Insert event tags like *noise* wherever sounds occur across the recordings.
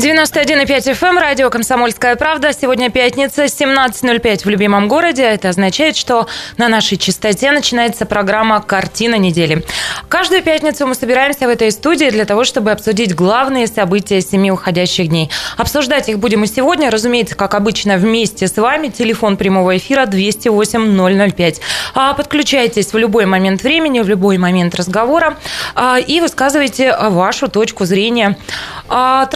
91,5 FM, эм, радио «Комсомольская правда». Сегодня пятница, 17.05 в любимом городе. Это означает, что на нашей частоте начинается программа «Картина недели». Каждую пятницу мы собираемся в этой студии для того, чтобы обсудить главные события семи уходящих дней. Обсуждать их будем и сегодня, разумеется, как обычно, вместе с вами. Телефон прямого эфира 208-005. А, подключайтесь в любой момент времени, в любой момент разговора а, и высказывайте вашу точку зрения. А,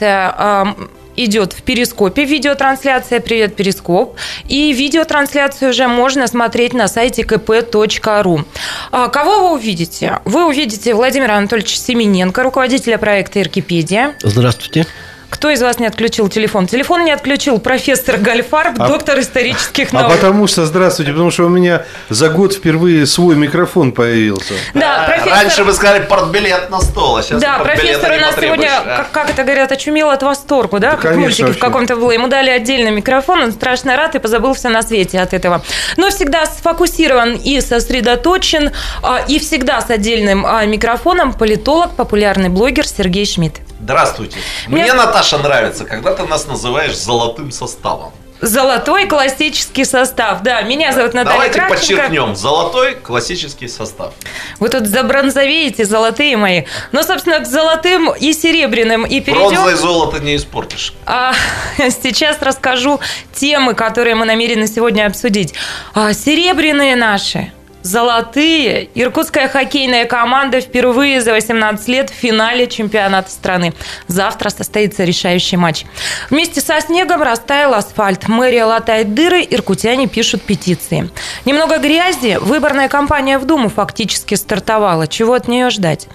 трансляция идет в Перископе видеотрансляция «Привет, Перископ». И видеотрансляцию уже можно смотреть на сайте kp.ru. А, кого вы увидите? Вы увидите Владимира Анатольевича Семененко, руководителя проекта «Иркипедия». Здравствуйте. Кто из вас не отключил телефон? Телефон не отключил профессор Гальфарб, а, доктор исторических наук. А потому что, здравствуйте, потому что у меня за год впервые свой микрофон появился. Да, профессор... Раньше вы сказали портбилет на стол, а сейчас Да, профессор у нас сегодня, как, как это говорят, очумел от восторга, да? да как конечно, мультики в каком-то было. Ему дали отдельный микрофон, он страшно рад и позабыл все на свете от этого. Но всегда сфокусирован и сосредоточен, а, и всегда с отдельным а, микрофоном политолог, популярный блогер Сергей Шмидт. Здравствуйте. Мне, Мне Наташа нравится, когда ты нас называешь золотым составом. Золотой классический состав. Да, меня зовут Наталья Давайте Кравченко. подчеркнем. Золотой классический состав. Вы тут забронзовеете, золотые мои. Но, собственно, к золотым и серебряным и перейдем. Бронзой золото не испортишь. А, *laughs* сейчас расскажу темы, которые мы намерены сегодня обсудить. А, серебряные наши – золотые. Иркутская хоккейная команда впервые за 18 лет в финале чемпионата страны. Завтра состоится решающий матч. Вместе со снегом растаял асфальт. Мэрия латает дыры, иркутяне пишут петиции. Немного грязи. Выборная кампания в Думу фактически стартовала. Чего от нее ждать?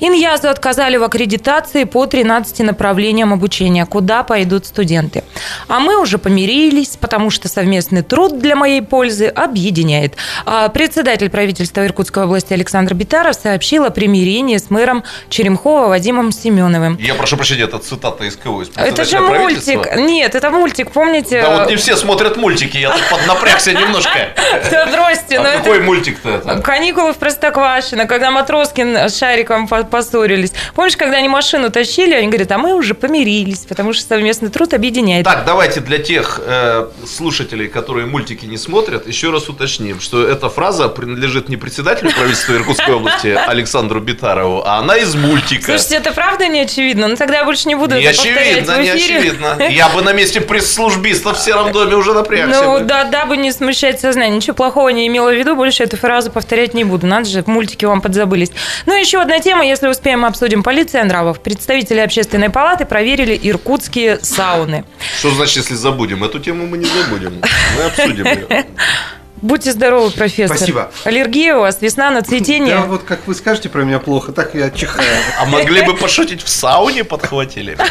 Иньязу отказали в аккредитации по 13 направлениям обучения, куда пойдут студенты. А мы уже помирились, потому что совместный труд для моей пользы объединяет. А председатель Председатель правительства Иркутской области Александр Битаров сообщил о примирении с мэром Черемхова Вадимом Семеновым. Я прошу прощения, это цитата из? Из это же мультик. Нет, это мультик, помните? Да вот не все смотрят мультики, я тут поднапрягся немножко. *laughs* Да бросьте. А какой мультик-то это? Каникулы в Простоквашино, когда Матроскин с Шариком поссорились. Помнишь, когда они машину тащили, они говорят, а мы уже помирились, потому что совместный труд объединяет. Так, давайте для тех э, слушателей, которые мультики не смотрят, еще раз уточним, что эта фраза принадлежит не председателю правительства Иркутской области Александру Битарову, а она из мультика. Слушайте, это правда не очевидно? Ну тогда я больше не буду не это очевидно, не очевидно. Я бы на месте пресс-службиста в Сером доме уже напрягся. Ну бы. да, дабы не смущать сознание. Ничего плохого не имела в виду, больше эту фразу повторять не буду. Надо же, мультики вам подзабылись. Ну еще одна тема, если успеем, обсудим. Полиция нравов. Представители общественной палаты проверили иркутские сауны. Что значит, если забудем? Эту тему мы не забудем. Мы обсудим ее. *laughs* Будьте здоровы, профессор. Спасибо. Аллергия у вас, весна на цветение. Да, вот как вы скажете про меня плохо, так я чихаю. *laughs* А могли бы пошутить в сауне подхватили? *laughs*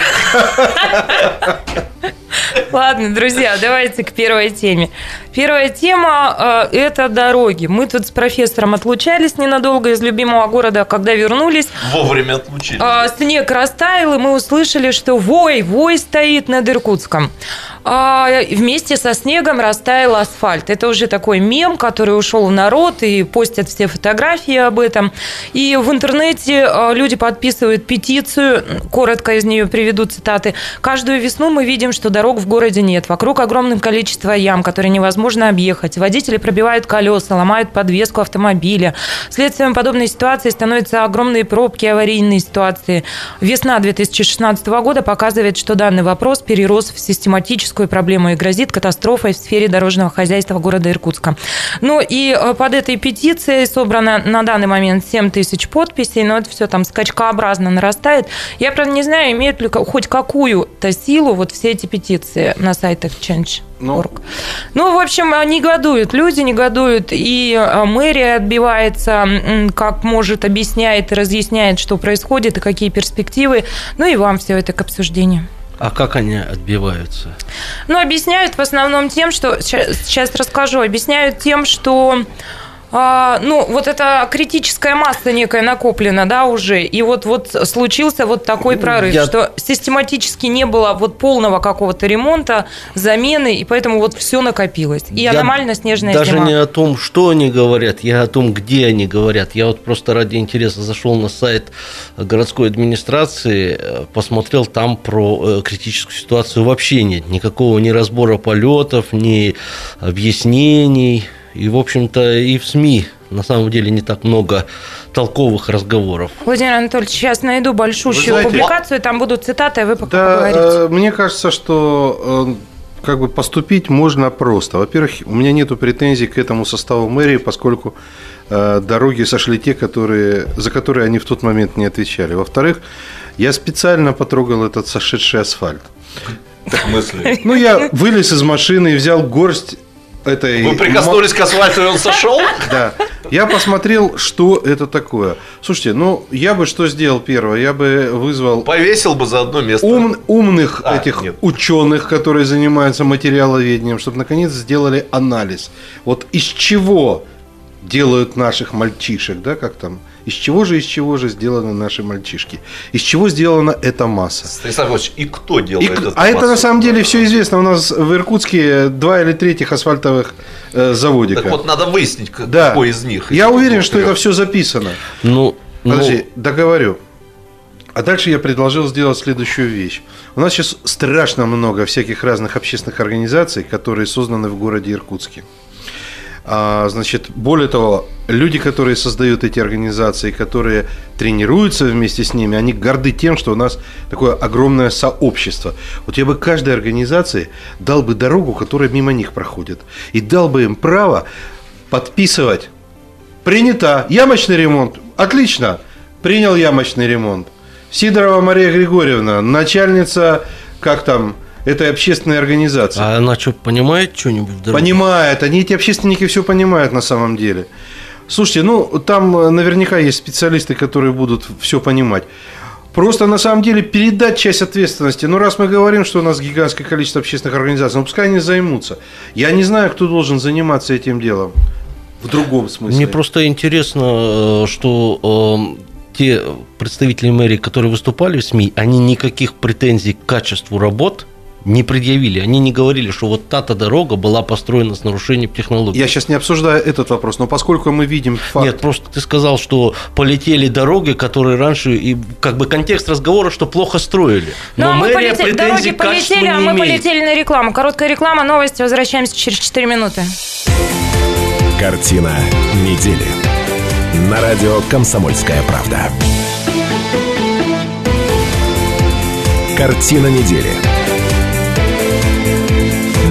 Ладно, друзья, давайте к первой теме. Первая тема э, – это дороги. Мы тут с профессором отлучались ненадолго из любимого города, когда вернулись. Вовремя отлучились. Э, снег растаял, и мы услышали, что вой, вой стоит над Иркутском. А вместе со снегом растаял асфальт. Это уже такой мем, который ушел в народ, и постят все фотографии об этом. И в интернете а, люди подписывают петицию, коротко из нее приведу цитаты. «Каждую весну мы видим, что дорог в городе нет. Вокруг огромное количество ям, которые невозможно объехать. Водители пробивают колеса, ломают подвеску автомобиля. Следствием подобной ситуации становятся огромные пробки, аварийные ситуации. Весна 2016 года показывает, что данный вопрос перерос в систематическую критическую проблему и грозит катастрофой в сфере дорожного хозяйства города Иркутска. Ну и э, под этой петицией собрано на данный момент 7 тысяч подписей, но это все там скачкообразно нарастает. Я, правда, не знаю, имеют ли хоть какую-то силу вот все эти петиции на сайтах Change. Ну, ну, в общем, негодуют, люди негодуют, и э, мэрия отбивается, как может, объясняет и разъясняет, что происходит и какие перспективы. Ну и вам все это к обсуждению. А как они отбиваются? Ну, объясняют в основном тем, что... Сейчас расскажу. Объясняют тем, что а, ну, вот эта критическая масса некая накоплена, да, уже, и вот, вот случился вот такой прорыв, Я- что систематически не было вот полного какого-то ремонта, замены, и поэтому вот все накопилось. И Я аномально снежная Даже зима. не о том, что они говорят, я о том, где они говорят. Я вот просто ради интереса зашел на сайт городской администрации, э, посмотрел там про э, критическую ситуацию вообще нет. Никакого ни разбора полетов, ни объяснений. И, в общем-то, и в СМИ на самом деле не так много толковых разговоров. Владимир Анатольевич, сейчас найду большущую знаете, публикацию, там будут цитаты, а вы пока Да, поговорите. э, мне кажется, что э, как бы поступить можно просто. Во-первых, у меня нету претензий к этому составу мэрии, поскольку э, дороги сошли те, которые, за которые они в тот момент не отвечали. Во-вторых, я специально потрогал этот сошедший асфальт. В смысле? Ну, я вылез из машины и взял горсть этой... Вы прикоснулись к асфальту, и он сошел? *laughs* Да. Я посмотрел, что это такое. Слушайте, ну, я бы что сделал первое? Я бы вызвал Повесил бы за одно место. ум- умных А, этих нет. ученых, которые занимаются материаловедением, чтобы наконец сделали анализ. Вот из чего делают наших мальчишек, да, как там? Из чего же, из чего же сделаны наши мальчишки? Из чего сделана эта масса? Станислав и кто И делает к- эту а это на массу? самом деле все известно. У нас в Иркутске два или третьих асфальтовых э, заводика. Так вот, надо выяснить, к- да. какой из них. Я из уверен, что это все записано. Ну, ну, Подожди, договорю. А дальше я предложил сделать следующую вещь. У нас сейчас страшно много всяких разных общественных организаций, которые созданы в городе Иркутске. А, значит, более того, люди, которые создают эти организации, которые тренируются вместе с ними, они горды тем, что у нас такое огромное сообщество. Вот я бы каждой организации дал бы дорогу, которая мимо них проходит, и дал бы им право подписывать Принято. Ямочный ремонт. Отлично. Принял ямочный ремонт. Сидорова Мария Григорьевна, начальница, как там, этой общественной организации. а она что, понимает что-нибудь? Понимает. Они, эти общественники, все понимают на самом деле. Слушайте, ну, там э, наверняка есть специалисты, которые будут все понимать. Просто на самом деле передать часть ответственности. Ну, раз мы говорим, что у нас гигантское количество общественных организаций, ну, пускай они займутся. Я не знаю, кто должен заниматься этим делом. В другом смысле. Мне просто интересно, э, что э, те представители мэрии, которые выступали в СМИ, они никаких претензий к качеству работ не предъявили. Они не говорили, что вот та-то дорога была построена с нарушением технологий. Я сейчас не обсуждаю этот вопрос, но поскольку мы видим факт... Нет, просто ты сказал, что полетели дороги, которые раньше, и как бы контекст разговора, что плохо строили. Ну, Но а мы мэрия полетели, претензий дороги полетели, а мы имеет. полетели на рекламу. Короткая реклама, новости. Возвращаемся через 4 минуты. Картина недели. На радио «Комсомольская правда». Картина недели.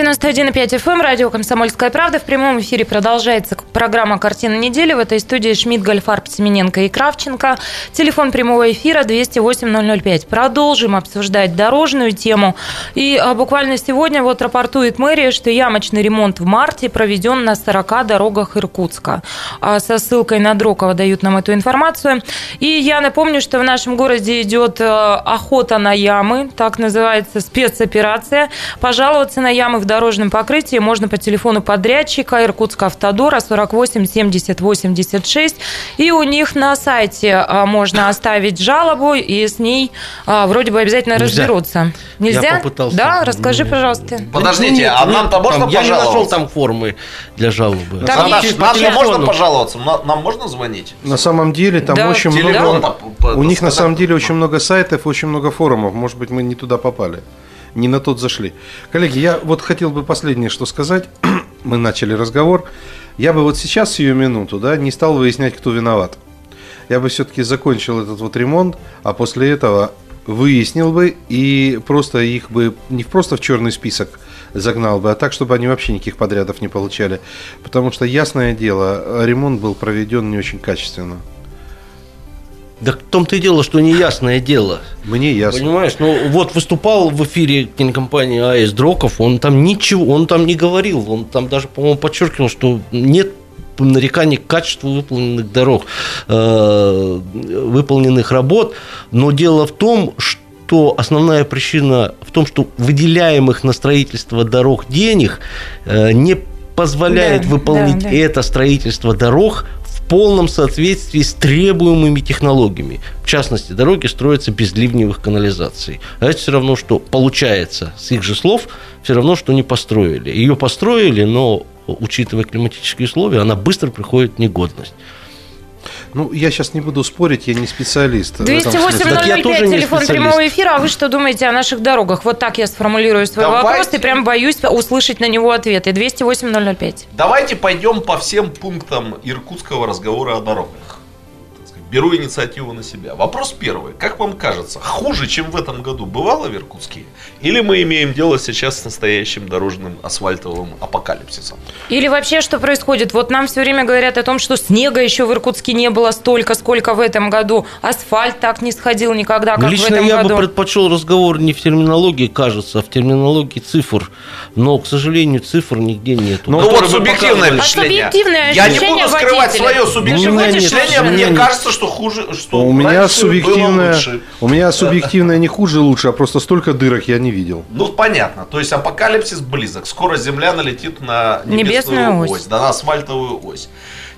91,5 FM, эм, радио «Комсомольская правда». В прямом эфире продолжается программа «Картина недели». В этой студии Шмидт, Гольфарб, Семененко и Кравченко. Телефон прямого эфира 208-005. Продолжим обсуждать дорожную тему. И а, буквально сегодня вот рапортует мэрия, что ямочный ремонт в марте проведен на 40 дорогах Иркутска. А со ссылкой на Дрокова дают нам эту информацию. И я напомню, что в нашем городе идет э, охота на ямы, так называется спецоперация. Пожаловаться на ямы в дорожном покрытии можно по телефону подрядчика Иркутска Автодора 48 70 86. И у них на сайте а, можно оставить жалобу, и с ней а, вроде бы обязательно Нельзя. разберутся. Нельзя? Я попытался. Да, расскажи, пожалуйста. Подождите, Нет, а нам-то там- можно Я не нашел там формы для жалобы. Там Нам, есть нам же можно пожаловаться? На- Нам можно звонить? На самом деле там Да, очень Телефон много... по- У них на самом деле очень много сайтов, очень много форумов. Может быть, мы не туда попали. Не на тот зашли. Коллеги, я вот хотел бы последнее что сказать. *clears throat* Мы начали разговор. Я бы вот сейчас, сию минуту, да, не стал выяснять, кто виноват. Я бы все-таки закончил этот вот ремонт, а после этого выяснил бы и просто их бы не просто в черный список загнал бы, а так, чтобы они вообще никаких подрядов не получали. Потому что, ясное дело, ремонт был проведен не очень качественно. Да в том-то и дело, что неясное дело. Мне ясно. Понимаешь, ну вот выступал в эфире кинокомпании АЭС Дроков, он там ничего, он там не говорил, он там даже, по-моему, подчеркивал, что нет нареканий к качеству выполненных дорог, э, выполненных работ, но дело в том, что что основная причина в том, что выделяемых на строительство дорог денег э, не позволяет Да, выполнить да, да. это строительство дорог полном соответствии с требуемыми технологиями. В частности, дороги строятся без ливневых канализаций. А это все равно, что получается, с их же слов, все равно, что не построили. Ее построили, но учитывая климатические условия, она быстро приходит в негодность. Ну, я сейчас не буду спорить, я не специалист. в этом смысле. 208 Так я тоже не телефон специалист. прямого эфира. А вы что думаете о наших дорогах? Вот так я сформулирую свой Давайте. вопрос и прям боюсь услышать на него ответы. 208 005. Давайте пойдем по всем пунктам иркутского разговора о дорогах. Беру инициативу на себя. Вопрос первый. Как вам кажется, хуже, чем в этом году бывало в Иркутске? Или мы имеем дело сейчас с настоящим дорожным асфальтовым апокалипсисом? Или вообще что происходит? Вот нам все время говорят о том, что снега еще в Иркутске не было столько, сколько в этом году. Асфальт так не сходил никогда, как в Лично этом я году. бы предпочел разговор не в терминологии, кажется, а в терминологии цифр. Но, к сожалению, цифр нигде нет. Ну, вот субъективное впечатление. А субъективное Я не буду скрывать водителя. свое субъективное впечатление. Мне кажется, что хуже, что У меня субъективное, у меня субъективное не хуже лучше, а просто столько дырок я не видел. Ну, понятно. То есть апокалипсис близок. Скоро Земля налетит на небесную, Небесную ось. ось. да, на асфальтовую ось.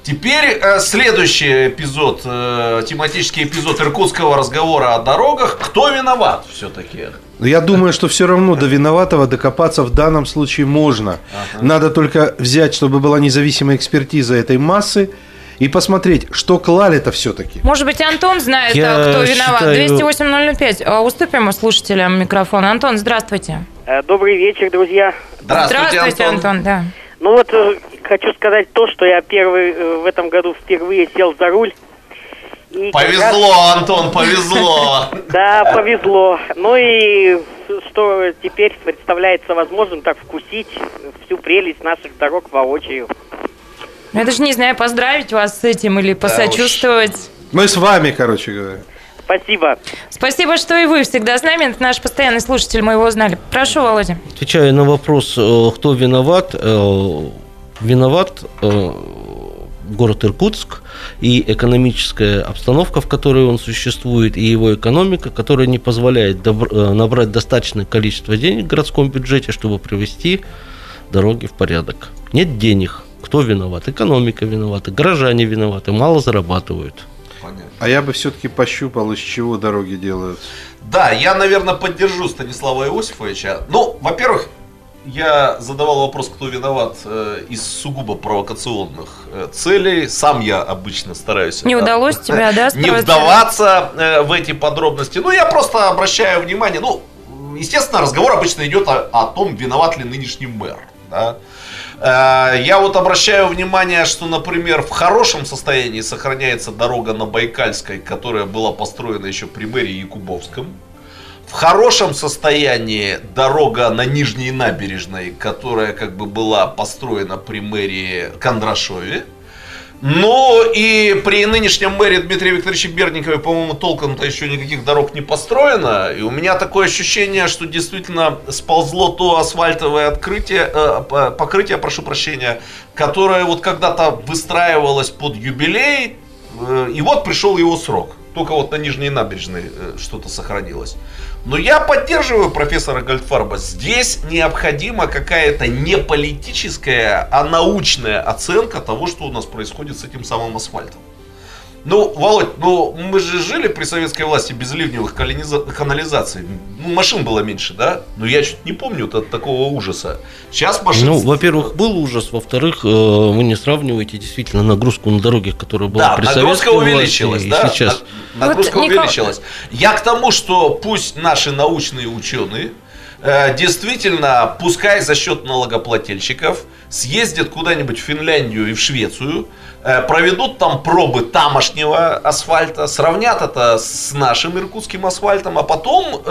Теперь э, следующий эпизод, э, тематический эпизод иркутского разговора о дорогах. Кто виноват все-таки? Но я думаю, что все равно до виноватого докопаться в данном случае можно. Надо только взять, чтобы была независимая экспертиза этой массы и посмотреть, что клали-то все-таки. Может быть, Антон знает, Я а, кто виноват. считаю- 208 005. А, Уступим слушателям микрофон. Антон, здравствуйте. Э, Добрый вечер, друзья. Здравствуйте, Антон. да. Ну вот э, хочу сказать то, что я первый э, в этом году впервые сел за руль. И Повезло, Антон, повезло. раз- *laughs* да, повезло. Ну и что теперь представляется возможным так вкусить всю прелесть наших дорог воочию. Ну, Я даже не знаю, поздравить вас с этим или посочувствовать. Мы с вами, короче говоря. Спасибо. Спасибо, что и вы всегда с нами. Это наш постоянный слушатель, мы его знали. Прошу, Володя. Отвечая на вопрос, э, кто виноват, э, виноват э, город Иркутск и экономическая обстановка, в которой он существует, и его экономика, которая не позволяет набрать достаточное количество денег в городском бюджете, чтобы привести дороги в порядок. Нет денег. Кто виноват? Экономика виновата, горожане виноваты, мало зарабатывают. Понятно. А я бы все-таки пощупал, из чего дороги делают. Да, я, наверное, поддержу Станислава Иосифовича. Ну, во-первых, я задавал вопрос, кто виноват э, из сугубо провокационных э, целей. Сам я обычно стараюсь... Не это- удалось *laughs* тебя, да, Не вдаваться э, в эти подробности. Ну, я просто обращаю внимание, ну, естественно, разговор обычно идет о, о том, виноват ли нынешний мэр. Да? Э, Я вот обращаю внимание, что, например, в хорошем состоянии сохраняется дорога на Байкальской, которая была построена еще при мэрии Якубовском. В хорошем состоянии дорога на Нижней набережной, которая как бы была построена при мэрии Кондрашове. Ну и при нынешнем мэре Дмитрия Викторовича Берникове, по-моему, толком-то еще никаких дорог не построено. И у меня такое ощущение, что действительно сползло то асфальтовое открытие, э, покрытие, прошу прощения, которое вот когда-то выстраивалось под юбилей, э, и вот пришел его срок. Только вот на Нижней набережной э, что-то сохранилось. Но я поддерживаю профессора Гольдфарба. Здесь необходима какая-то не политическая, а научная оценка того, что у нас происходит с этим самым асфальтом. Ну, Володь, ну мы же жили при советской власти без ливневых канализаций. Ну, машин было меньше, да? Но я чуть не помню от такого ужаса. Сейчас машин... Ну, во-первых, был ужас, во-вторых, э, вы не сравниваете действительно нагрузку на дорогах, которая была Да, при нагрузка советской власти увеличилась, и да? сейчас. На- Нагрузка Вот, увеличилась. Я к тому, что пусть наши научные ученые э, действительно, пускай за счет налогоплательщиков, съездят куда-нибудь в Финляндию и в Швецию, проведут там пробы тамошнего асфальта, сравнят это с нашим иркутским асфальтом, а потом э,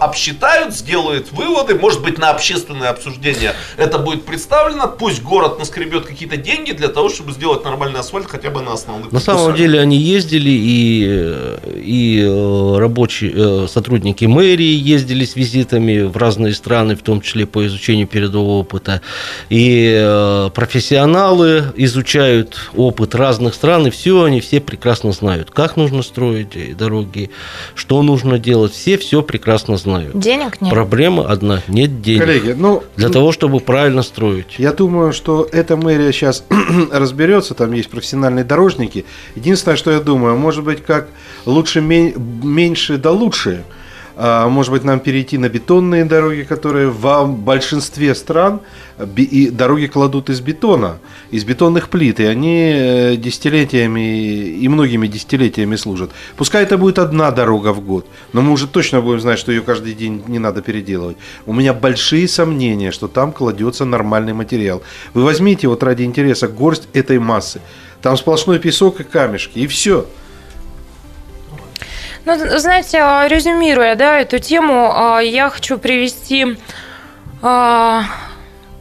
обсчитают, сделают выводы, может быть, на общественное обсуждение это будет представлено, пусть город наскребет какие-то деньги для того, чтобы сделать нормальный асфальт хотя бы на основных На самом кусах. деле они ездили, и, э, и э, рабочие э, сотрудники мэрии ездили с визитами в разные страны, в том числе по изучению передового опыта. И э, профессионалы изучают опыт разных стран, и все они все прекрасно знают, как нужно строить э, дороги, что нужно делать. Все все прекрасно знают. Денег нет. Проблема одна – нет денег. Коллеги, ну, Для того, чтобы правильно строить. Я думаю, что эта мэрия сейчас *clears throat* разберется, там есть профессиональные дорожники. Единственное, что я думаю, может быть, как лучше мен- меньше да лучше. А, Может быть, нам перейти на бетонные дороги, которые в большинстве стран и дороги кладут из бетона, из бетонных плит, и они э, десятилетиями и многими десятилетиями служат. Пускай это будет одна дорога в год, но мы уже точно будем знать, что ее каждый день не надо переделывать. У меня большие сомнения, что там кладется нормальный материал. Вы возьмите вот ради интереса горсть этой массы. Там сплошной песок и камешки, и все. Ну, знаете, а, резюмируя, да, эту тему, а, я хочу привести, а,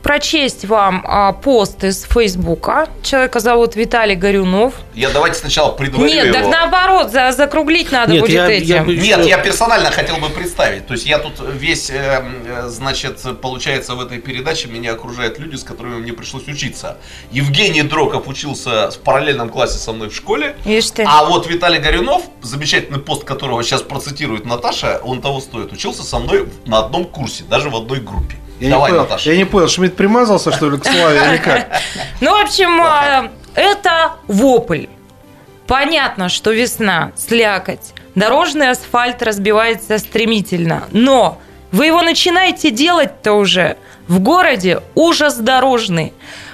прочесть вам а, пост из Фейсбука. Человека зовут Виталий Горюнов. Я давайте сначала предварю Нет, его. так наоборот, за- закруглить надо Нет, будет я- этим. я бы- Нет, я персонально хотел бы представить. То есть я тут весь, э, э, значит, получается, в этой передаче меня окружают люди, с которыми мне пришлось учиться. Евгений Дроков учился в параллельном классе со мной в школе. Видишь ты. А вот Виталий Горюнов, замечательный пост которого сейчас процитирует Наташа, он того стоит, учился со мной на одном курсе, даже в одной группе. Я Давай, не понял, Наташа. я не понял, Шмидт примазался, что ли, к Славе или как? *laughs* Ну, в общем, а, это вопль. Понятно, что весна, слякоть, дорожный асфальт разбивается стремительно, но вы его начинаете делать-то уже. В городе ужас дорожный.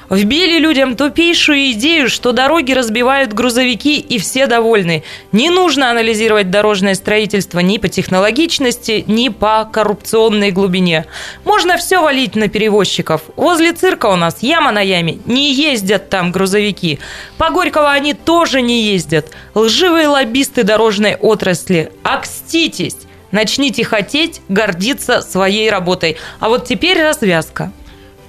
Вбили людям тупейшую идею, что дороги разбивают грузовики и все довольны. Не нужно анализировать дорожное строительство ни по технологичности, ни по коррупционной глубине. Можно все валить на перевозчиков. Возле цирка у нас яма на яме. Не ездят там грузовики. По Горького они тоже не ездят. Лживые лоббисты дорожной отрасли. Окститесь. Начните хотеть гордиться своей работой. А вот теперь развязка.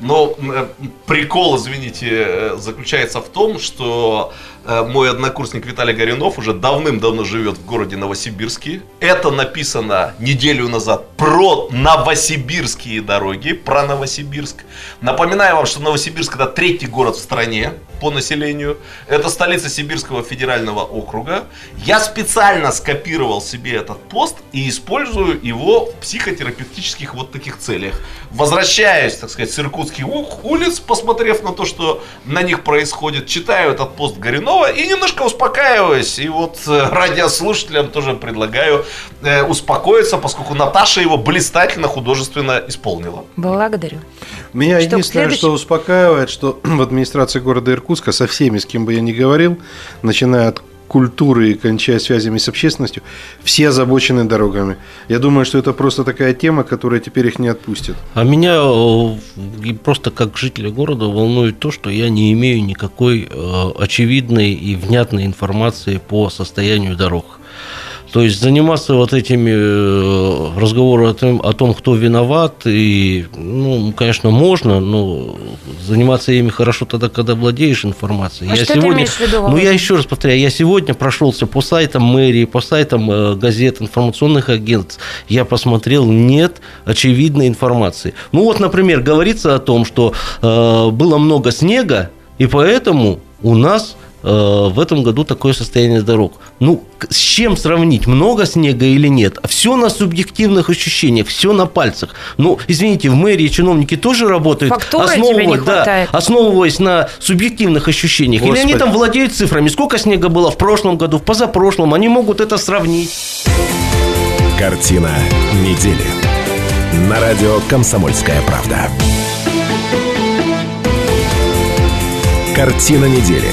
Но э, прикол, извините, э, заключается в том, что э, мой однокурсник Виталий Горюнов уже давным-давно живет в городе Новосибирске. Это написано неделю назад про новосибирские дороги, про Новосибирск. Напоминаю вам, что Новосибирск это третий город в стране по населению. Это столица Сибирского федерального округа. Я специально скопировал себе этот пост и использую его в психотерапевтических вот таких целях. Возвращаюсь, так сказать, с иркутских улиц, посмотрев на то, что на них происходит, читаю этот пост Горюнова и немножко успокаиваюсь. И вот э, радиослушателям тоже предлагаю э, успокоиться, поскольку Наташа его блистательно художественно исполнила. Благодарю. Меня Что, единственное, следующий? что успокаивает, что *clears throat* в администрации города Иркутска со всеми, с кем бы я ни говорил, начиная от культуры и кончая связями с общественностью, все озабочены дорогами. Я думаю, что это просто такая тема, которая теперь их не отпустит. А меня э, и просто как жителя города волнует то, что я не имею никакой э, очевидной и внятной информации по состоянию дорог. То есть заниматься вот этими э, разговорами о том, кто виноват, и, ну, конечно, можно, но заниматься ими хорошо тогда, когда владеешь информацией. А что ты имеешь в виду, ну, я еще раз повторяю, я сегодня прошелся по сайтам мэрии, по сайтам э, газет, информационных агентств. Я посмотрел, нет очевидной информации. Ну вот, например, говорится о том, что э, было много снега, и поэтому у нас в этом году такое состояние дорог. Ну, с чем сравнить, много снега или нет? Все на субъективных ощущениях, все на пальцах. Ну, извините, в мэрии чиновники тоже работают, Фактуры основываясь- да, основываясь на субъективных ощущениях. Или они Господи. там владеют цифрами, сколько снега было в прошлом году, в позапрошлом, они могут это сравнить. Картина недели. На радио «Комсомольская правда». Картина недели.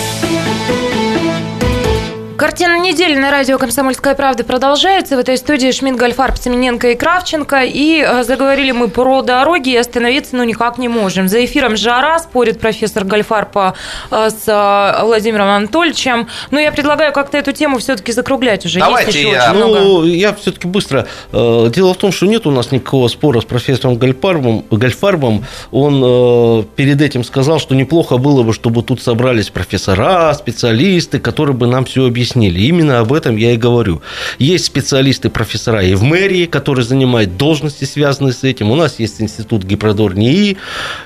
Картина недели на радио «Комсомольская правда» продолжается. В этой студии Шмидт, Гольфарб, Семененко и Кравченко. И э, заговорили мы про дороги, и остановиться ну никак не можем. За эфиром жара, спорит профессор Гольфарб э, с э, Владимиром Анатольевичем. Но я предлагаю как-то эту тему все-таки закруглять уже. Давайте Есть еще я- очень много. Ну, я все-таки быстро. Дело в том, что нет у нас никакого спора с профессором Гольфарбом. Гольфарбом. Он перед этим сказал, что неплохо было бы, чтобы тут собрались профессора, специалисты, которые бы нам все объяснили. Объяснили. Именно об этом я и говорю. Есть специалисты, профессора и в мэрии, которые занимают должности, связанные с этим. У нас есть институт Гипродор НИИ.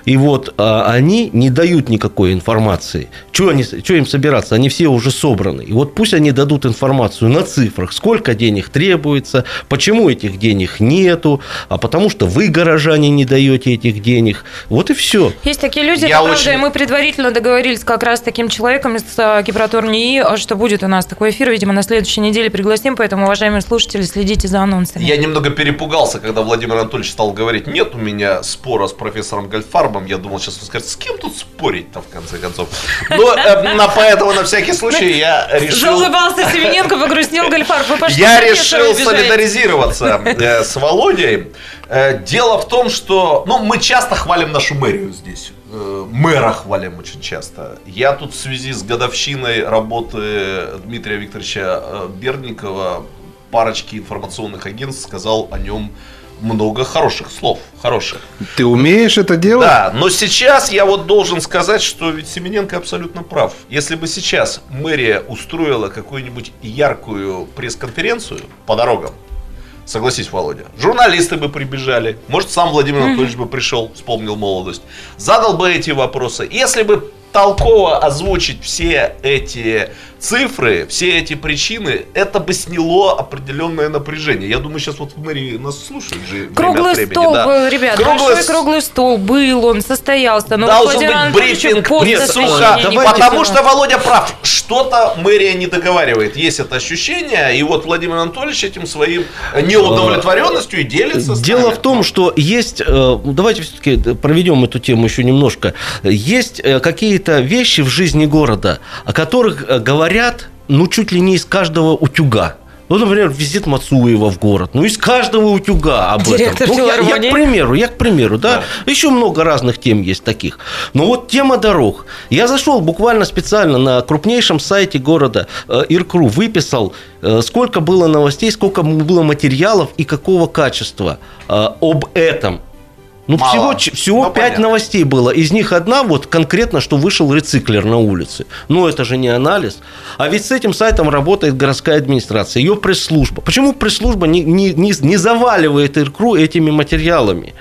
И вот а, они не дают никакой информации. Чего, им собираться? Они все уже собраны. И вот пусть они дадут информацию на цифрах, сколько денег требуется, почему этих денег нету, а потому что вы, горожане, не даете этих денег. Вот и все. Есть такие люди, Я это правда, очень- и мы предварительно договорились как раз с таким человеком из э, Гипротор НИИ, что будет у нас такой эфир, видимо, на следующей неделе пригласим, поэтому, уважаемые слушатели, следите за анонсами. Я немного перепугался, когда Владимир Анатольевич стал говорить, нет у меня спора с профессором Гольфарбом. Я думал, сейчас он скажет, с кем тут спорить-то, в конце концов. Но э, на, поэтому на всякий случай я решил... Заулыбался Семененко, погрустнел Гольфар. Вы по что Я решил солидаризироваться э, с Володей. Э, Дело в том, что ну, мы часто хвалим нашу мэрию здесь. Мэра хвалим очень часто. Я тут в связи с годовщиной работы Дмитрия Викторовича э, Берникова парочки информационных агентств сказал о нем много хороших слов. Хороших. Ты умеешь это делать? Да, но сейчас я вот должен сказать, что ведь Семененко абсолютно прав. Если бы сейчас мэрия устроила какую-нибудь яркую пресс-конференцию по дорогам, согласись, Володя, журналисты бы прибежали, может, сам Владимир Анатольевич бы пришел, вспомнил молодость, задал бы эти вопросы. Если бы толково озвучить все эти цифры, все эти причины, это бы сняло определенное напряжение. Я думаю, сейчас вот в мэрии нас слушают же. Круглый времени, стол да. был, ребят, Круглый большой круглый стол был, он состоялся. Но Должен Владимиру быть брифинг, сука, не потому что Володя прав. Что-то мэрия не договаривает. Есть это ощущение, и вот Владимир Анатольевич этим своим неудовлетворенностью и делится. Дело в том, что есть, э, давайте все-таки проведем эту тему еще немножко, есть э, какие-то вещи в жизни города, о которых э, говорят, ну, чуть ли не из каждого утюга. Ну, например, визит Мацуева в город. Ну, из каждого утюга об Директор этом. Ну, я, я к примеру, я к примеру, да? Еще много разных тем есть таких. Но вот тема дорог. Я зашел буквально специально на крупнейшем сайте города э, Иркру, выписал, э, сколько было новостей, сколько было материалов и какого качества об этом. Ну, Мало. всего, всего Ну, пять понятно. новостей было. Из них одна вот конкретно, что вышел рециклер на улице. Ну, это же не анализ. А ведь с этим сайтом работает городская администрация, ее пресс-служба. Почему пресс-служба не, не, не, не заваливает Иркру этими материалами?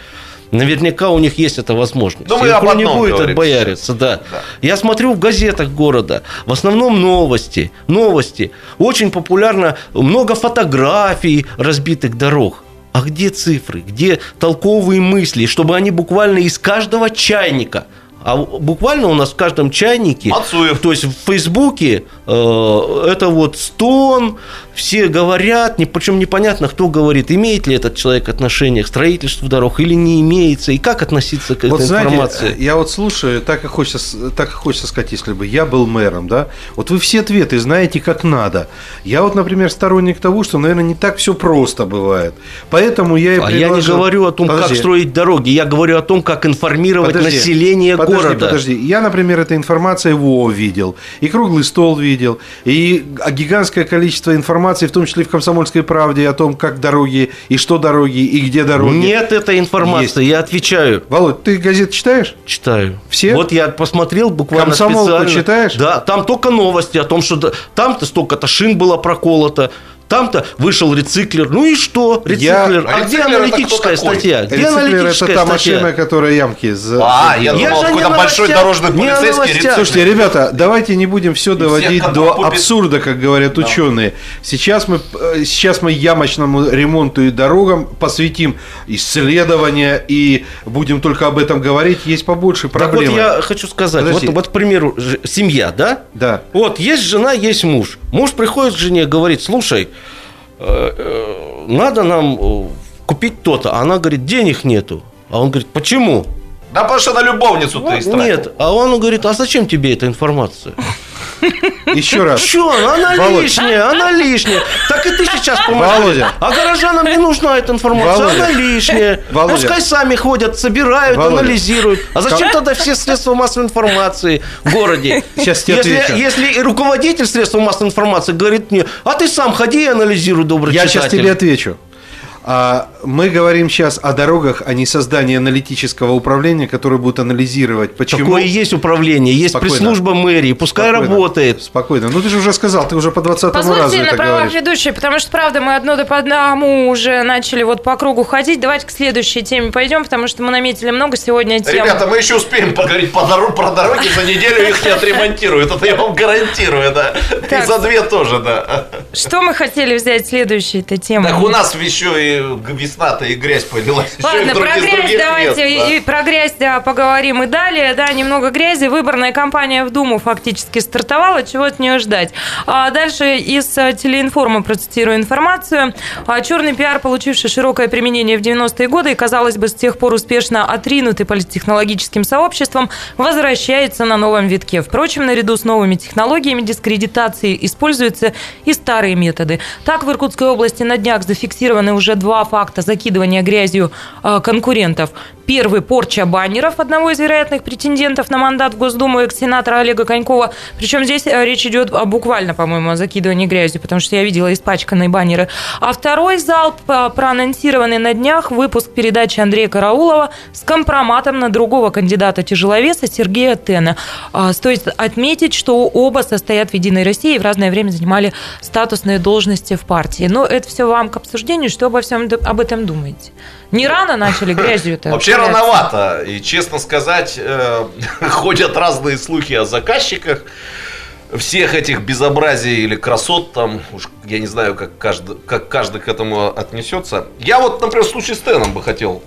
Наверняка у них есть эта возможность. Ну, мы об Иркру не одном будет говорим отбояриться, да. Да. Я смотрю в газетах города, в основном новости. Новости. Очень популярно, много фотографий разбитых дорог. А где цифры, где толковые мысли, чтобы они буквально из каждого чайника, а буквально у нас в каждом чайнике, Мацуев. то есть в Фейсбуке э, это вот стон, все говорят, не, причем непонятно, кто говорит, имеет ли этот человек отношение к строительству дорог или не имеется, и как относиться к Вот этой знаете, информации. я вот слушаю, так и хочется, так и хочется сказать, если бы я был мэром, да, вот вы все ответы знаете как надо. Я вот, например, сторонник того, что, наверное, не так все просто бывает. Поэтому я и А я не предложил- говорю о том, Подожди. как строить дороги, я говорю о том, как информировать Подожди, население подожди, города. Подожди, я, например, этой информацией ВО видел, и круглый стол видел, и гигантское количество информации, в том числе в «Комсомольской правде», о том, как дороги, и что дороги, и где дороги. Нет этой информации, Есть. я отвечаю. Володь, ты газет читаешь? Читаю. Все? Вот я посмотрел буквально «Комсомолку» специально. читаешь? Да, там только новости о том, что там-то столько-то шин было проколото, там-то вышел рециклер. Ну и что? Я- Рециклер. А А, где рециклер это аналитическая статья? Где Рециклер – это аналитическая та статья? машина, которая ямки за... А, я Я думал, какой-то большой дорожный полицейский рецепт. Слушайте, ребята, давайте не будем все доводить до купит- абсурда, как говорят ученые. Сейчас мы, э, сейчас мы ямочному ремонту и дорогам посвятим исследования и будем только об этом говорить. Есть побольше Так вот проблем. я хочу сказать, Подожди. вот, вот, к примеру, семья, да? Да. Вот есть жена, есть муж. Муж приходит к жене, говорит, слушай, надо нам э, купить то-то. А она говорит, денег нету. А он говорит, почему? Да потому что на любовницу ты истратил. Нет. А он говорит, а зачем тебе эта информация? Еще раз. Че, она Володь. лишняя, она лишняя. Так и ты сейчас помогаешь. Володя. А горожанам не нужна эта информация, Володя. она лишняя. Володя. Пускай сами ходят, собирают, Володя. анализируют. А зачем Ка- тогда все средства массовой информации в городе? Сейчас тебе если, отвечу. если и руководитель средств массовой информации говорит мне, а ты сам ходи и анализируй, добрый Я читатель. сейчас тебе отвечу. А мы говорим сейчас о дорогах, а не создании аналитического управления, которое будет анализировать, почему... Такое есть управление, есть Спокойно. пресс-служба мэрии, пускай Спокойно. работает. Спокойно. Ну, ты же уже сказал, ты уже по 20 разу Позвольте на правах говоришь. ведущей, потому что, правда, мы одно да по одному уже начали вот по кругу ходить. Давайте к следующей теме пойдем, потому что мы наметили много сегодня тем. Ребята, мы еще успеем поговорить по дору- про дороги, за неделю их не отремонтируют. Это я вам гарантирую, да. И за две тоже, да. Что мы хотели взять следующей этой темой? Так у нас еще и весна-то и грязь полилась. И Ладно, про грязь давайте мест, да. и про грязь да, поговорим и далее. Да, немного грязи. Выборная кампания в Думу фактически стартовала. Чего от нее ждать? А дальше из э, телеинформа процитирую информацию. А, Черный пиар, получивший широкое применение в 90-е годы и, казалось бы, с тех пор успешно отринутый политтехнологическим сообществом, возвращается на новом витке. Впрочем, наряду с новыми технологиями дискредитации используются и старые методы. Так, в Иркутской области на днях зафиксированы уже два факта закидывания грязью э, конкурентов. Первый – порча баннеров одного из вероятных претендентов на мандат в Госдуму экс-сенатора Олега Конькова. Причем здесь э, речь идет о буквально, по-моему, о закидывании грязью, потому что я видела испачканные баннеры. А второй залп, э, проанонсированный на днях, выпуск передачи Андрея Караулова с компроматом на другого кандидата тяжеловеса Сергея Тена. А, Стоит отметить, что оба состоят в «Единой России» и в разное время занимали статусные должности в партии. Но это все вам к обсуждению. Что обо всем об этом думаете? Не рано начали грязью это? Вообще рановато. И, честно сказать, э, *laughs* ходят разные слухи о заказчиках всех этих безобразий или красот там, уж я не знаю, как каждый, как каждый к этому отнесется. Я вот, например, в случае с Теном бы хотел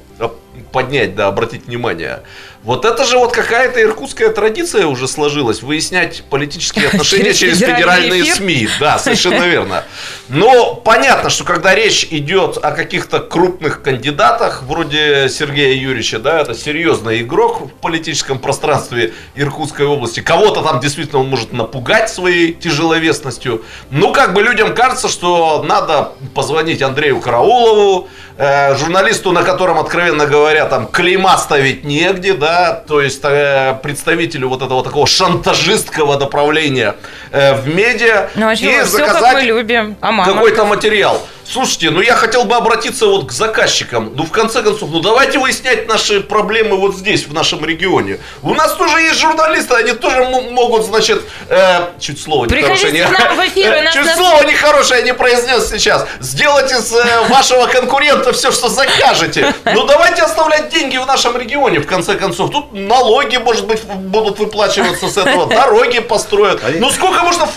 поднять, да, обратить внимание. Вот это же вот какая-то иркутская традиция уже сложилась, выяснять политические *laughs* отношения Через федеральные? СМИ. Да, совершенно *laughs* верно. Но понятно, что когда речь идет о каких-то крупных кандидатах, вроде Сергея Юрьевича, да, это серьезный игрок в политическом пространстве Иркутской области. Кого-то там действительно он может напугать своей тяжеловесностью. Ну, как бы людям кажется, что надо позвонить Андрею Караулову, э, журналисту, на котором, откровенно говоря, там клейма ставить негде, да, то есть э, представителю вот этого такого шантажистского направления э, в медиа Ну, а и? Все, как заказать мы любим. А какой-то материал. Слушайте, ну я хотел бы обратиться вот к заказчикам. Ну, в конце концов, ну давайте выяснять наши проблемы вот здесь, в нашем регионе. У нас тоже есть журналисты, они тоже м- могут, значит, э, чуть слово нехорошее Приходите не... нам в *laughs* эфир, и Э, нас Чуть на- слово нехорошее не произнес сейчас. Сделать из э, вашего конкурента все, что закажете. Ну давайте оставлять деньги в нашем регионе, в конце концов. Тут налоги, может быть, будут выплачиваться с этого, дороги построят. А Ну сколько можно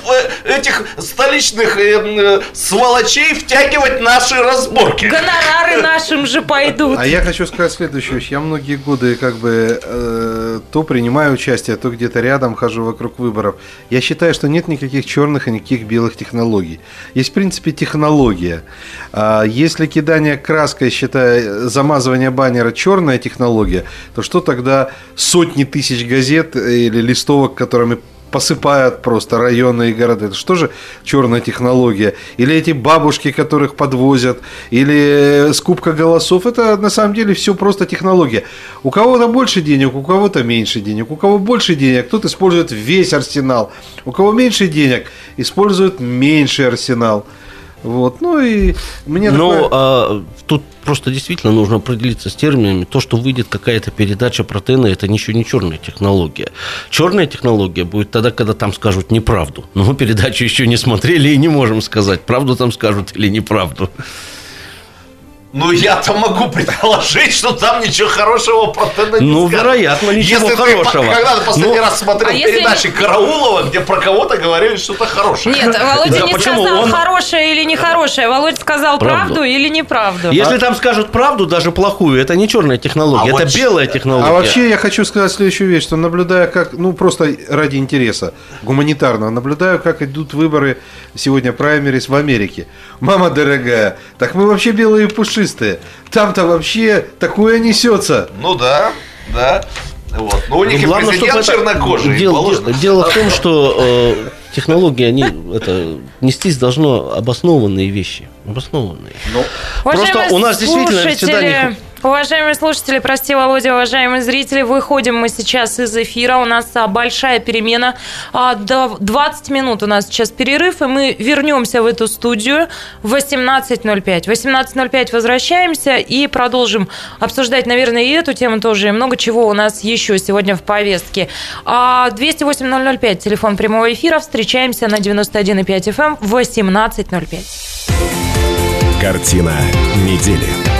э, этих столичных э, м, сволочей втягивать в наши разборки? Гонорары *laughs* нашим же пойдут. А я хочу сказать следующую вещь. Я многие годы как бы э, то принимаю участие, то где-то рядом хожу вокруг выборов. Я считаю, что нет никаких черных и никаких белых технологий. Есть, в принципе, технология. А если кидание краской, считая замазывание баннера черная технология, то что тогда сотни тысяч газет или листовок, которыми посыпают просто районы и города. Это что же черная технология? Или эти бабушки, которых подвозят? Или э, скупка голосов? Это на самом деле все просто технология. У кого-то больше денег, у кого-то меньше денег. У кого больше денег, тот использует весь арсенал. У кого меньше денег, использует меньший арсенал. Вот, ну и мне Но такое- а, тут просто действительно нужно определиться с терминами. То, что выйдет какая-то передача про Тена, это ничего не черная технология. Черная технология будет тогда, когда там скажут неправду. Но мы передачу еще не смотрели и не можем сказать, правду там скажут или неправду. Ну я-то могу предположить, что там ничего хорошего про не Ну, вероятно, ничего Если хорошего. ты когда ты последний Ну, раз смотрел а если- передачи Караулова, где про кого-то говорили что-то хорошее? Нет, Володя Да не почему? сказал, Он- хорошее или нехорошее. Володя сказал Правду. правду или неправду. Если там скажут правду, даже плохую, это не черная технология, А это вот белая технология. А вообще я хочу сказать следующую вещь, что наблюдая как, ну просто ради интереса гуманитарного, наблюдаю, как идут выборы сегодня праймерис в Америке. Мама дорогая, так мы вообще белые и пушистые. Там-то вообще такое несется. Ну да, да. Вот. Но у них Ну, и главное, президент чернокожий. Дело, положено. дело в том, что э, технологии, они это, нестись должно обоснованные вещи. Обоснованные. Просто Уважаемые у нас действительно слушатели, всегда не- Уважаемые слушатели, прости, Володя, уважаемые зрители, выходим мы сейчас из эфира. У нас а, большая перемена. А, до 20 минут у нас сейчас перерыв, и мы вернемся в эту студию в 18.05. В 18.05 возвращаемся и продолжим обсуждать, наверное, и эту тему тоже, и много чего у нас еще сегодня в повестке. А, 208-005, телефон прямого эфира. Встречаемся на 91,5 FM в 18.05. Картина недели.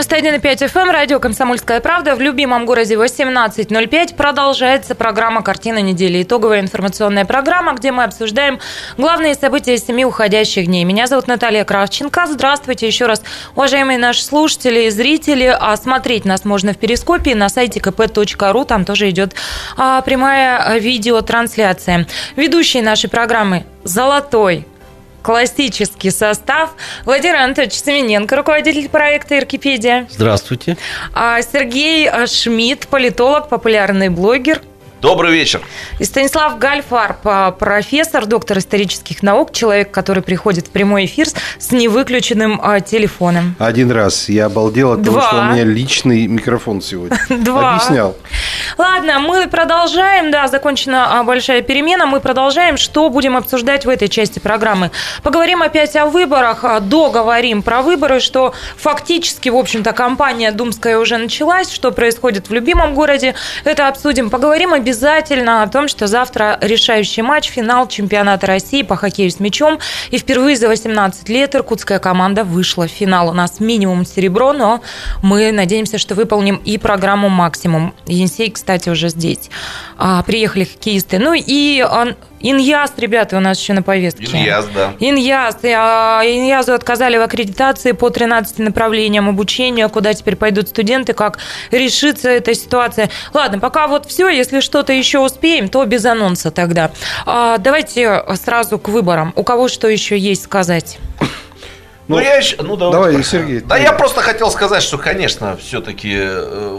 91,5 FM, радио «Комсомольская правда». В любимом городе 18.05 продолжается программа «Картина недели». Итоговая информационная программа, где мы обсуждаем главные события семи уходящих дней. Меня зовут Наталья Кравченко. Здравствуйте еще раз, уважаемые наши слушатели и зрители. А смотреть нас можно в Перископе на сайте kp.ru. Там тоже идет а, прямая видеотрансляция. Ведущие нашей программы «Золотой», классический состав. Владимир Анатольевич Семененко, руководитель проекта «Иркипедия». Здравствуйте. А Сергей Шмидт, политолог, популярный блогер. Добрый вечер. И Станислав Гальфарб, а, профессор, доктор исторических наук, человек, который приходит в прямой эфир с невыключенным а, телефоном. Один раз я обалдел от того, Два. что у меня личный микрофон сегодня. *laughs* Два. Объяснял. Ладно, мы продолжаем, да, закончена а, большая перемена, мы продолжаем, что будем обсуждать в этой части программы. Поговорим опять о выборах, договорим про выборы, что фактически, в общем-то, кампания думская уже началась, что происходит в любимом городе, это обсудим. Поговорим обязательно о том, что завтра решающий матч, финал чемпионата России по хоккею с мячом, и впервые за 18 лет иркутская команда вышла в финал. У нас минимум серебро, но мы надеемся, что выполним и программу максимум. Енисей, кстати, уже здесь. А, приехали хоккеисты. Ну и а, Иньяс, ребята, у нас еще на повестке. Ильяс, да. Иньяс. А, Иньязу отказали в аккредитации по 13 направлениям обучения, куда теперь пойдут студенты, как решится эта ситуация. Ладно, пока вот все, если что-то еще успеем, то без анонса тогда. А, давайте сразу к выборам. У кого что еще есть сказать? Ну, Ну, я еще, ну давай, давай, пока. Сергей, Да, ты- я просто хотел сказать, что, конечно, все-таки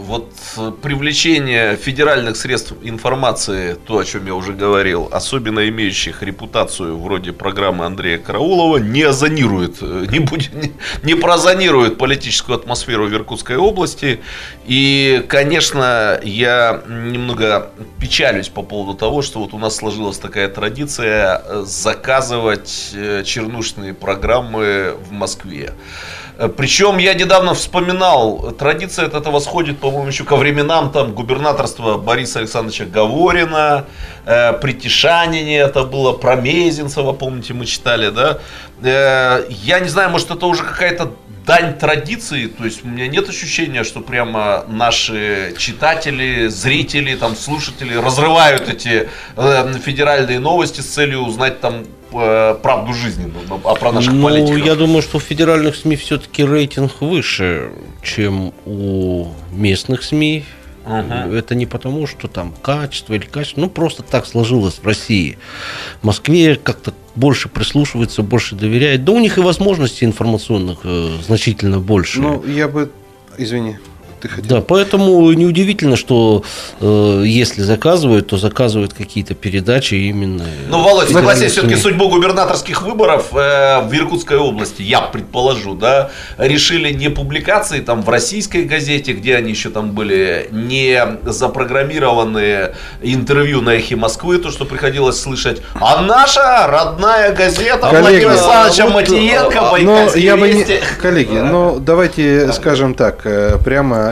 вот э, привлечение федеральных средств информации, то, о чем я уже говорил, особенно имеющих репутацию вроде программы Андрея Караулова, не озонирует, э, не, будет, не, не прозонирует политическую атмосферу в Иркутской области. И, конечно, я немного печалюсь по поводу того, что вот у нас сложилась такая традиция э, заказывать э, чернушные программы в Москве. Э, Причем я недавно вспоминал, традиция от этого сходит, по-моему, еще ко временам там губернаторства Бориса Александровича Говорина, э, при Тишанине это было, про Мезенцева, помните, мы читали, да? Э, я не знаю, может это уже какая-то дань традиции, то есть у меня нет ощущения, что прямо наши читатели, зрители, там, слушатели разрывают эти э, федеральные новости с целью узнать там э, правду жизни, ну, а про наших ну, политиков. я думаю, что у федеральных СМИ все-таки рейтинг выше, чем у местных СМИ. Мгм. Это не потому, что там качество или качество, ну просто так сложилось в России. В Москве как-то больше прислушиваются, больше доверяют. Да у них и возможностей информационных э, значительно больше. Ну, я бы... Извини, ты хотел... Да, поэтому неудивительно, что э, если заказывают, то заказывают какие-то передачи именно. Ну, Володь, согласись, все-таки судьбу губернаторских выборов э, в Иркутской области, я предположу, да, решили не публикации там в российской газете, где они еще там были, не запрограммированные интервью на эхе Москвы, то, что приходилось слышать, а наша родная газета Коллеги, Владимира Александровича вот, Матиенко, Но Байкальские я бы не... Коллеги, ну давайте скажем так, э,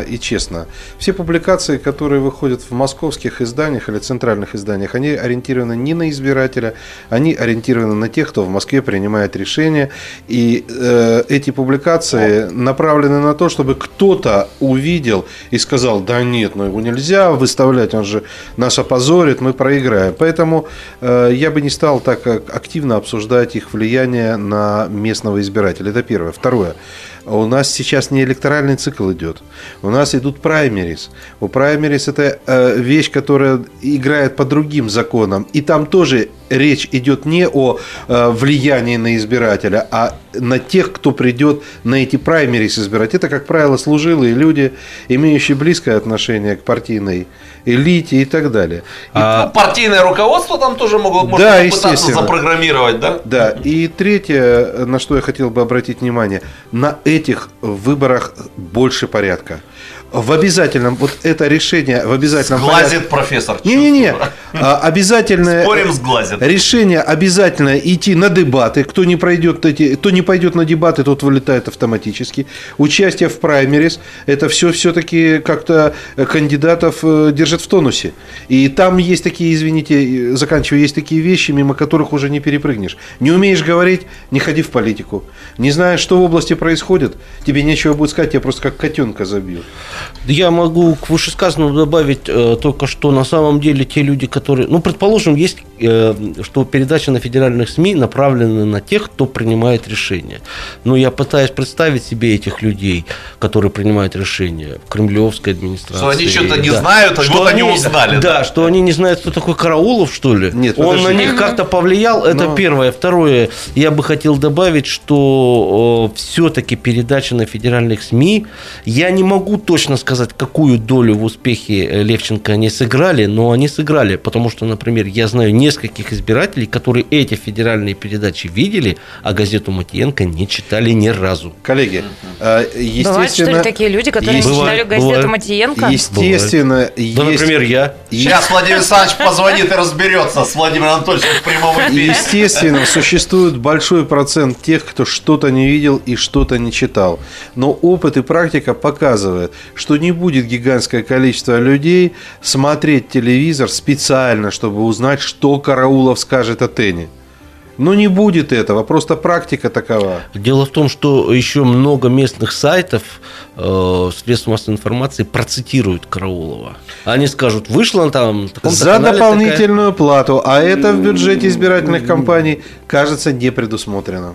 и честно. Все публикации, которые выходят в московских изданиях или центральных изданиях, они ориентированы не на избирателя, они ориентированы на тех, кто в Москве принимает решения. И э, эти публикации направлены на то, чтобы кто-то увидел и сказал, да нет, ну его нельзя выставлять, он же нас опозорит, мы проиграем. Поэтому э, я бы не стал так э, активно обсуждать их влияние на местного избирателя. Это первое. Второе. У нас сейчас не электоральный цикл идет. У нас идут праймерис. У праймерис это э, вещь, которая играет по другим законам. И там тоже речь идет не о э, влиянии на избирателя, а на тех, кто придет на эти праймерис избирать. Это, как правило, служилые люди, имеющие близкое отношение к партийной элите и так далее. Ну, партийное руководство там тоже могут, может, Да, естественно. запрограммировать, да? Да, и третье, на что я хотел бы обратить внимание, на этих выборах больше порядка. В обязательном, вот это решение в обязательном Сглазит профессор. Не-не-не, а, обязательное Спорим, сглазит. решение обязательно идти на дебаты. Кто не пройдет эти, кто не пойдет на дебаты, тот вылетает автоматически. Участие в праймерис, это все все-таки как-то кандидатов э, держит в тонусе. И там есть такие, извините, э, заканчивая, есть такие вещи, мимо которых уже не перепрыгнешь. Не умеешь говорить, не ходи в политику. Не знаешь, что в области происходит, тебе нечего будет сказать, тебя просто как котенка забьют. Я могу к вышесказанному добавить э, только, что на самом деле те люди, которые... Ну, предположим, есть, э, что передачи на федеральных СМИ направлены на тех, кто принимает решения. Но я пытаюсь представить себе этих людей, которые принимают решения в кремлевской администрации. Что они что-то не знают, а вот они узнали, Да, да. что они не знают, кто такой Караулов, что ли? Нет, Он на подожди. них как-то повлиял, это Но- первое. Второе, я бы хотел добавить, что все-таки передачи на федеральных СМИ, я не могу точно сказать, какую долю в успехе э, Левченко они сыграли, но они сыграли, потому что, например, я знаю нескольких избирателей, которые эти федеральные передачи видели, а газету Матиенко не читали ни разу. Коллеги, э, естественно... Бывают, что ли, такие люди, которые есть- не читали Бывает, газету бывает. Матиенко? Естественно, Да, есть... например, я. Сейчас Владимир Александрович позвонит и разберется с Владимиром Анатольевичем в прямом эфире. Естественно, существует большой процент тех, кто что-то не видел и что-то не читал. Но опыт и практика показывает, что не будет гигантское количество людей смотреть телевизор специально, чтобы узнать, что Караулов скажет о Тене. Ну, не будет этого, просто практика такова. Дело в том, что еще много местных сайтов, э, средств массовой информации процитируют Караулова. Они скажут, вышла там... За дополнительную плату, а это в бюджете избирательных кампаний, кажется, не предусмотрено.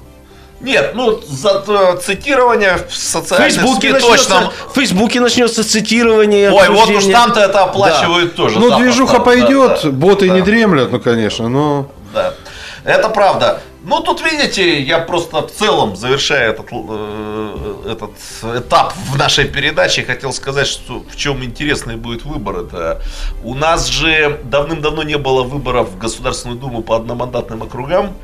Нет, ну, за э, цитирование в социальных Фейсбуке, начнется, точно... в Фейсбуке начнется цитирование. Ой, вот уж там-то это оплачивают тоже. Ну, запросто. движуха Да, пойдет, да. боты Да. не дремлят, ну, конечно, но... Да, это правда. Ну, тут, видите, я просто в целом, завершая этот, э, этот этап в нашей передаче, хотел сказать, что в чем интересный будет выбор. Это у нас же давным-давно не было выборов в Государственную Думу по одномандатным округам.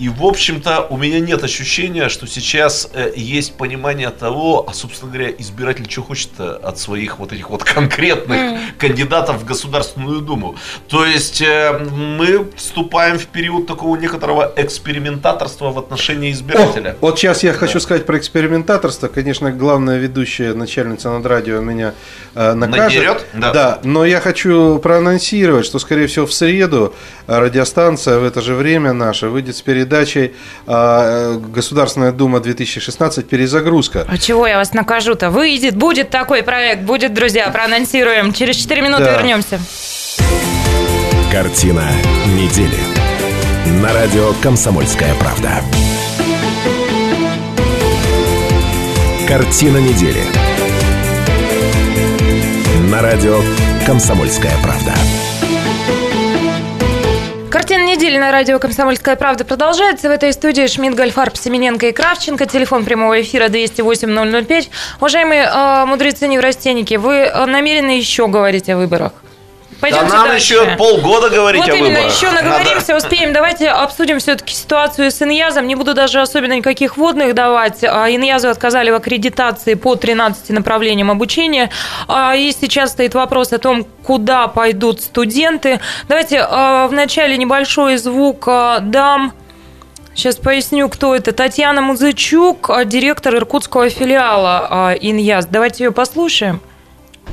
И, в общем-то, у меня нет ощущения, что сейчас э, есть понимание того, а, собственно говоря, избиратель что хочет от своих вот этих вот конкретных кандидатов в Государственную Думу. То есть э, мы вступаем в период такого некоторого экспериментаторства в отношении избирателя. О, вот сейчас я хочу сказать про экспериментаторство. Конечно, главная ведущая начальница над радио меня э, накажет. Надерет? Да. Да, но я хочу проанонсировать, что, скорее всего, в среду э, радиостанция в это же время наша выйдет с передачей э, Государственная Дума 2016 «Перезагрузка». А чего я вас накажу-то? Выйдет, будет такой проект, будет, друзья, проанонсируем. Через 4 минуты Да. вернемся. Картина недели. На радио «Комсомольская правда». Картина недели. На радио «Комсомольская правда». На радио «Комсомольская правда» продолжается. В этой студии Шмидт, Гольфарб, Семененко и Кравченко. Телефон прямого эфира 208-005. Уважаемые э, мудрецы-неврастенники, вы э, намерены еще говорить о выборах? Да Пойдемте нам дальше. еще полгода говорить Вот о именно, выборах. еще наговоримся, успеем. Давайте обсудим все-таки ситуацию с Иньязом. Не буду даже особенно никаких вводных давать. А, Иньязу отказали в аккредитации по 13 направлениям обучения. А, И сейчас стоит вопрос о том, куда пойдут студенты. Давайте а, вначале небольшой звук дам. Сейчас поясню, кто это. Татьяна Музычук, директор иркутского филиала Иньяз. Давайте ее послушаем.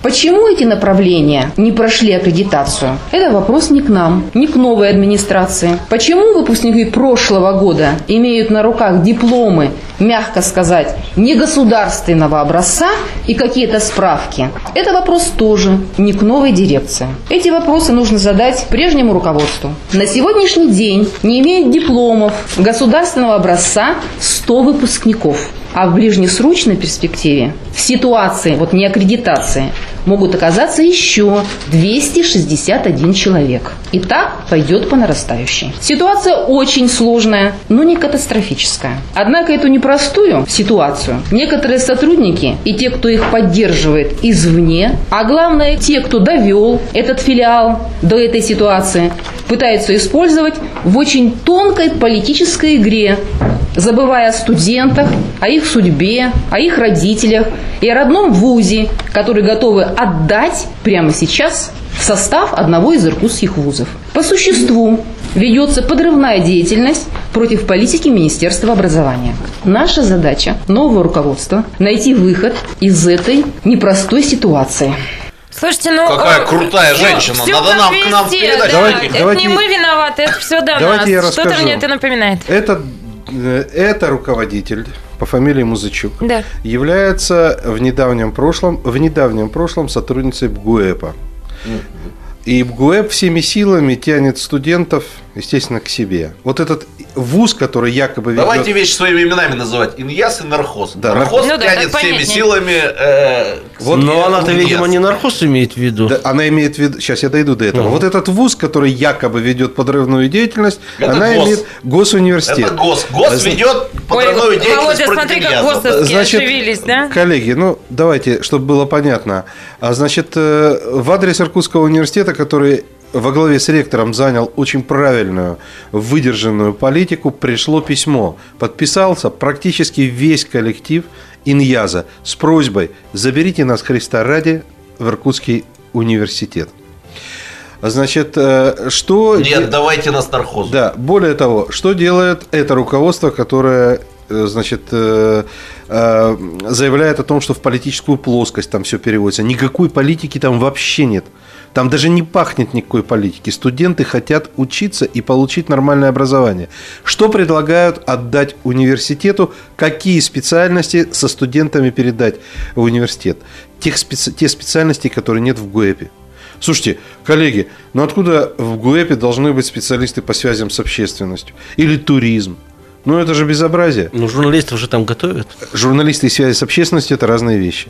Почему эти направления не прошли аккредитацию? Это вопрос не к нам, не к новой администрации. Почему выпускники прошлого года имеют на руках дипломы, мягко сказать, негосударственного образца и какие-то справки? Это вопрос тоже не к новой дирекции. Эти вопросы нужно задать прежнему руководству. На сегодняшний день не имеют дипломов государственного образца 100 выпускников. А в ближнесрочной перспективе, в ситуации вот не аккредитации, могут оказаться еще 261 человек. И так пойдет по нарастающей. Ситуация очень сложная, но не катастрофическая. Однако эту непростую ситуацию некоторые сотрудники и те, кто их поддерживает извне, а главное те, кто довел этот филиал до этой ситуации, пытаются использовать в очень тонкой политической игре, забывая о студентах, о их судьбе, о их родителях и о родном вузе, который готовы отдать прямо сейчас в состав одного из иркутских вузов. По существу ведется подрывная деятельность против политики Министерства образования. Наша задача, нового руководства, найти выход из этой непростой ситуации. Слушайте, ну... Какая э, крутая всё- женщина. всё Надо нам- к нам в везде, передачу. да. Давайте- это давайте- не мы виноваты, это все до Давайте я нас. Что-то расскажу. мне это напоминает. Это, э, это руководитель по фамилии Музычук. Да. Является в недавнем прошлом, в недавнем прошлом сотрудницей БГУЭПа. И БГУЭП всеми силами тянет студентов, естественно, к себе. Вот этот вуз, который якобы ведет... Давайте вещи своими именами называть. Иньяс и нархоз. Да, нархоз Ну да, тянет всеми понятнее. силами. э, Вот Но она-то, видимо, не нархоз имеет в виду. Да, она имеет в виду, сейчас я дойду до этого. Ага. Вот этот вуз, который якобы ведет подрывную деятельность, Это она ГОС. имеет госуниверситет. Это ГОС. ГОС Зна- ведет подрывную Ой, деятельность Володя, против смотри, как. ГОСовские оживились, да? Коллеги, ну давайте, чтобы было понятно. А, Значит, э, в адрес Иркутского университета, который во главе с ректором занял очень правильную, выдержанную политику, пришло письмо. Подписался практически весь коллектив Иньяза с просьбой «Заберите нас, Христа ради, в Иркутский университет». Значит, э, что... Нет, давайте нас нархоз. да, более того, что делает это руководство, которое э, значит, э, заявляет о том, что в политическую плоскость там все переводится. Никакой политики там вообще нет. Там даже не пахнет никакой политики. Студенты хотят учиться и получить нормальное образование. Что предлагают отдать университету? Какие специальности со студентами передать в университет? Тех специ- те специальности, которые нет в ГУЭПе. Слушайте, коллеги, ну откуда в ГУЭПе должны быть специалисты по связям с общественностью? Или туризм? Ну это же безобразие. Ну, журналистов же там готовят. Журналисты и связи с общественностью – это разные вещи.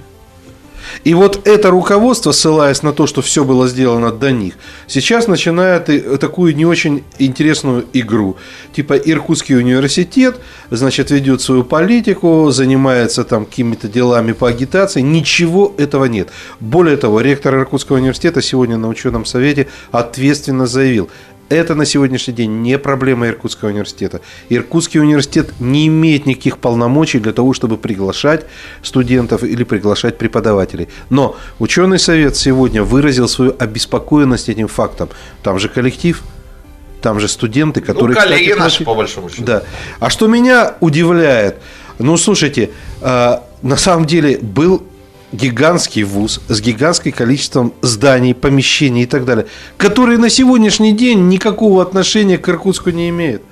И вот это руководство, ссылаясь на то, что все было сделано до них, сейчас начинает и такую не очень интересную игру. Типа Иркутский университет, значит, ведет свою политику, занимается там какими-то делами по агитации. Ничего этого нет. Более того, ректор Иркутского университета сегодня на ученом совете ответственно заявил, это на сегодняшний день не проблема Иркутского университета. Иркутский университет не имеет никаких полномочий для того, чтобы приглашать студентов или приглашать преподавателей. Но ученый совет сегодня выразил свою обеспокоенность этим фактом. Там же коллектив, там же студенты, Ну, которые... коллеги кстати, наши, по большому счету. да. А что меня удивляет, ну, слушайте, э, на самом деле был гигантский вуз с гигантским количеством зданий, помещений и так далее, которые на сегодняшний день никакого отношения к Иркутску не имеют.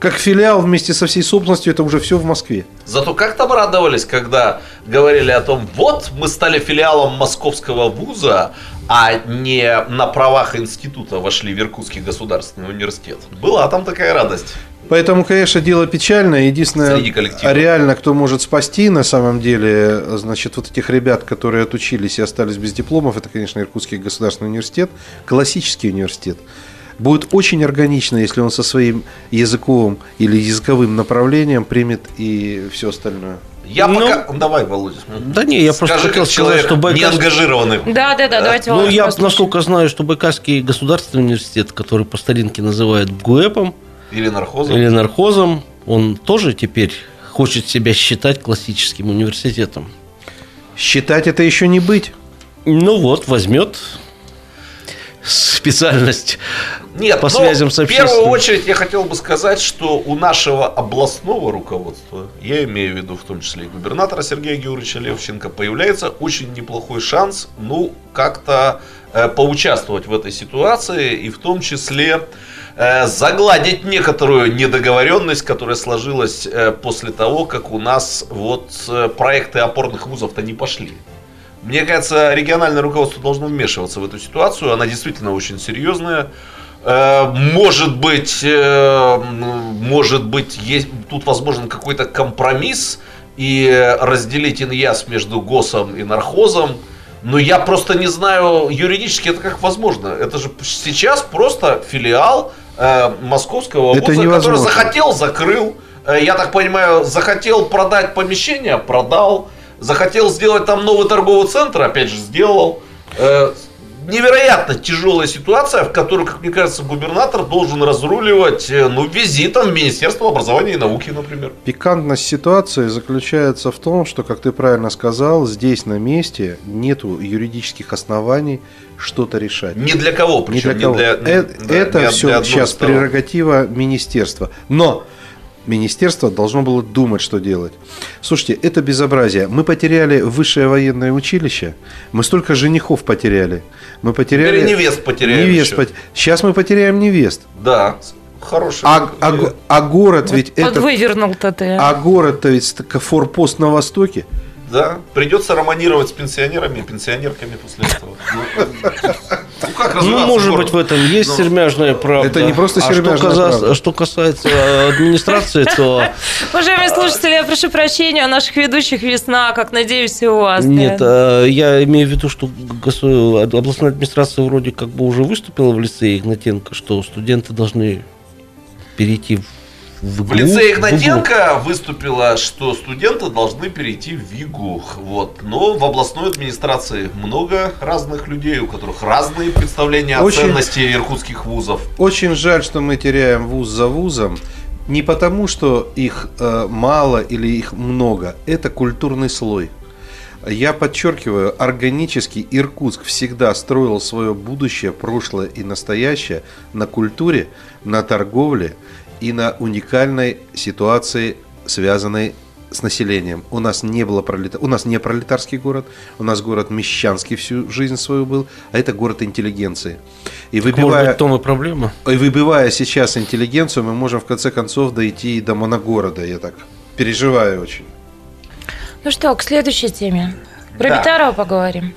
Как филиал вместе со всей собственностью, это уже все в Москве. Зато как там радовались, когда говорили о том, вот мы стали филиалом московского вуза, а не на правах института вошли в Иркутский государственный университет. Была там такая радость. Поэтому, конечно, дело печальное. Единственное, а реально, кто может спасти на самом деле, значит, вот этих ребят, которые отучились и остались без дипломов, это, конечно, Иркутский государственный университет, классический университет. Будет очень органично, если он со своим языковым или языковым направлением примет и все остальное. Я Ну, пока... Давай, Володя. Да не, я просто Скажи, хотел как сказать, человек что не Байкальский... ангажированный. Да, да, да, давайте Ну, я, послушаем. насколько знаю, что Байкальский государственный университет, который по старинке называют ГУЭПом Или нархозом. или нархозом, он тоже теперь хочет себя считать классическим университетом. Считать это еще не быть. Ну вот, возьмет специальность Нет, по связям с в первую общественностью. очередь я хотел бы сказать, что у нашего областного руководства, я имею в виду в том числе и губернатора Сергея Георгиевича Левченко, появляется очень неплохой шанс, ну, как-то э, поучаствовать в этой ситуации и в том числе э, загладить некоторую недоговоренность, которая сложилась э, после того, как у нас вот э, проекты опорных вузов-то не пошли. Мне кажется, региональное руководство должно вмешиваться в эту ситуацию. Она действительно очень серьезная. Э, Может быть, э, может быть, есть, тут возможен какой-то компромисс и разделить иньяс между ГОСом и нархозом. Но я просто не знаю юридически это как возможно. Это же сейчас просто филиал э, московского Это вуза, который захотел, закрыл. Э, я так понимаю, захотел продать помещение, продал. Захотел сделать там новый торговый центр, опять же, сделал. Э, невероятно тяжелая ситуация, в которую, как мне кажется, губернатор должен разруливать, э, ну, визитом в Министерство образования и науки, например. Пикантность ситуации заключается в том, что, как ты правильно сказал, здесь на месте нету юридических оснований что-то решать. Ни для кого, причем для кого. не для- Э- да, это от- все для сейчас сторон. прерогатива министерства. Но министерство должно было думать, что делать. Слушайте, это безобразие. Мы потеряли высшее военное училище. Мы столько женихов потеряли. Мы потеряли... Теперь невест потеряем Невест пот- Сейчас мы потеряем невест. Да, хороший. А, а а город ведь это... Подвывернул-то ты. А город-то ведь форпост на востоке. Да, придется романировать с пенсионерами и пенсионерками после этого. *laughs* Ну, как Ну, может город? быть, в этом есть Ну, сермяжная правда. Это не просто а что, сермяжная каза- правда. что касается э, администрации, то *laughs* Уважаемые слушатели, я прошу прощения у наших ведущих весна, как надеюсь, и у вас. нет, э, я имею в виду, что областная администрация вроде как бы уже выступила в лице Игнатенко, что студенты должны перейти в в, В лице в. Игнатенко выступила, что студенты должны перейти в ВИГУ. Вот. Но в областной администрации много разных людей, у которых разные представления о Очень- ценности иркутских вузов. Очень жаль, что мы теряем вуз за вузом. Не потому, что их э, мало или их много. Это культурный слой. Я подчеркиваю, органически Иркутск всегда строил свое будущее, прошлое и настоящее на культуре, на торговле и на уникальной ситуации, связанной с населением. У нас не было пролета... у нас не пролетарский город, у нас город мещанский всю жизнь свою был, а это город интеллигенции. И Может выбивая... быть, в том и проблема. И выбивая сейчас интеллигенцию, мы можем в конце концов дойти и до моногорода. Я так переживаю очень. Ну что, к следующей теме. Про Да. Битарова поговорим.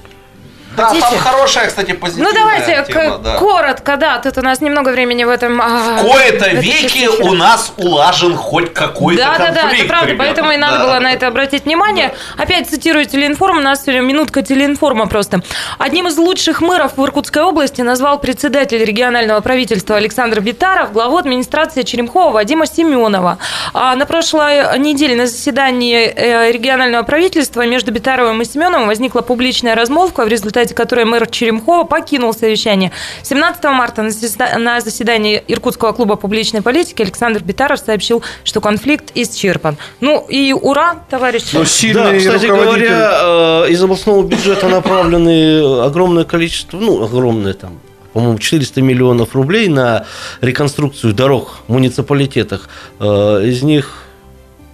Да, Хотите? там хорошая, кстати, позитивная Ну давайте тема, да. коротко, да, тут у нас немного времени в этом. а, В кои-то веки у нас улажен хоть какой-то Да, да, конфликт, да, это правда, ребята. поэтому и надо Да. было на это обратить внимание. Опять цитирую телеинформ, у нас сегодня минутка телеинформа просто. Одним из лучших мэров в Иркутской области назвал председатель регионального правительства Александр Битаров главу администрации Черемхова Вадима Семенова. А на прошлой неделе на заседании э, регионального правительства между Битаровым и Семеновым возникла публичная размолвка, в результате которой мэр Черемхова покинул совещание. 17 марта на заседа- на заседании Иркутского клуба публичной политики Александр Битаров сообщил, что конфликт исчерпан. Ну и ура, товарищи. Но Да, сильный кстати руководитель... говоря, э, из областного бюджета направлены огромное количество, ну, огромное там, по-моему, 400 миллионов рублей на реконструкцию дорог в муниципалитетах. Э, Из них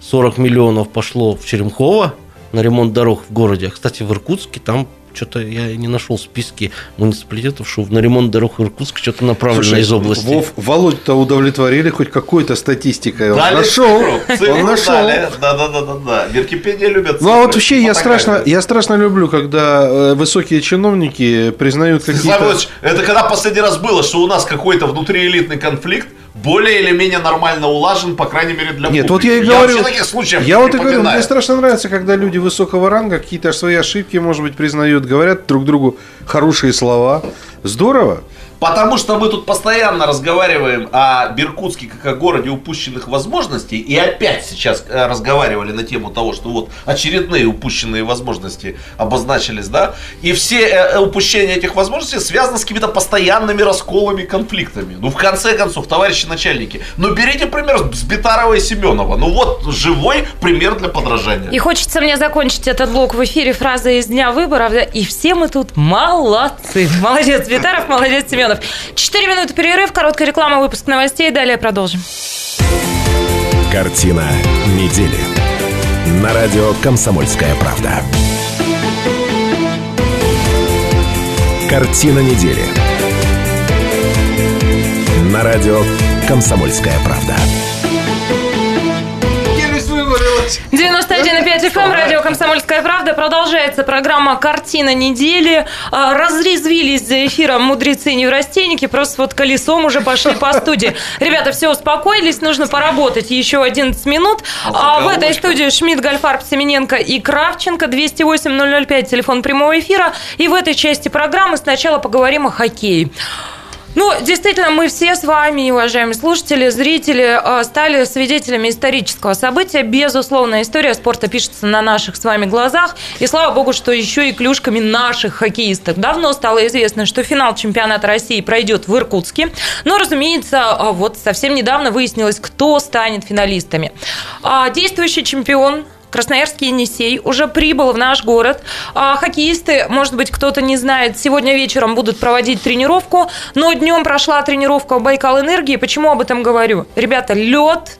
40 миллионов пошло в Черемхово на ремонт дорог в городе. А, Кстати, в Иркутске там что-то я не нашел списки муниципалитетов, что на ремонт дорог в Иркутск что-то направлено Слушай, из области. Вов, Володю-то удовлетворили хоть какой-то статистикой. Он Дали нашел. цифру, Он нашел. дали. Да, да, да, да, да. Википедия любят. Ну а вот вообще я страшно, я страшно люблю, когда э, высокие чиновники признают какие-то... Это когда последний раз было, что у нас какой-то внутриэлитный конфликт более или менее нормально улажен, по крайней мере, для Нет, публики. вот я и говорю, вообще таких случаев я вот и говорю, мне страшно нравится, когда люди высокого ранга какие-то свои ошибки, может быть, признают, говорят друг другу хорошие слова. Здорово. Потому что мы тут постоянно разговариваем о Беркутске как о городе упущенных возможностей. И опять сейчас э, разговаривали на тему того, что вот очередные упущенные возможности обозначились, да. И все э, упущения этих возможностей связаны с какими-то постоянными расколами, конфликтами. Ну, в конце концов, товарищи начальники, ну берите пример с Битарова и Семенова. Ну вот, живой пример для подражания. И хочется мне закончить этот блок в эфире фразой из дня выборов. И все мы тут молодцы. Молодец Витаров, молодец Семенов. Четыре минуты перерыв, короткая реклама, выпуск новостей. Далее продолжим. Картина недели. На радио «Комсомольская правда». Картина недели. На радио «Комсомольская правда». Радио «Комсомольская правда». Продолжается программа «Картина недели». А, Разрезвились за эфиром мудрецы и неврастенники. Просто вот колесом уже пошли по студии. Ребята, все, успокоились. Нужно поработать еще 11 минут. А в этой студии Шмидт, Гольфарб, Семененко и Кравченко. 208-005, телефон прямого эфира. И в этой части программы сначала поговорим о хоккее. Ну, действительно, мы все с вами, уважаемые слушатели, зрители, э, стали свидетелями исторического события. Безусловно, история спорта пишется на наших с вами глазах. И слава богу, что еще и клюшками наших хоккеистов. Давно стало известно, что финал чемпионата России пройдет в Иркутске. Но, разумеется, э, вот совсем недавно выяснилось, кто станет финалистами. А, Действующий чемпион Красноярский Енисей уже прибыл в наш город. А, хоккеисты, может быть, кто-то не знает, сегодня вечером будут проводить тренировку, но днем прошла тренировка Байкал Энергии. Почему об этом говорю? Ребята, лед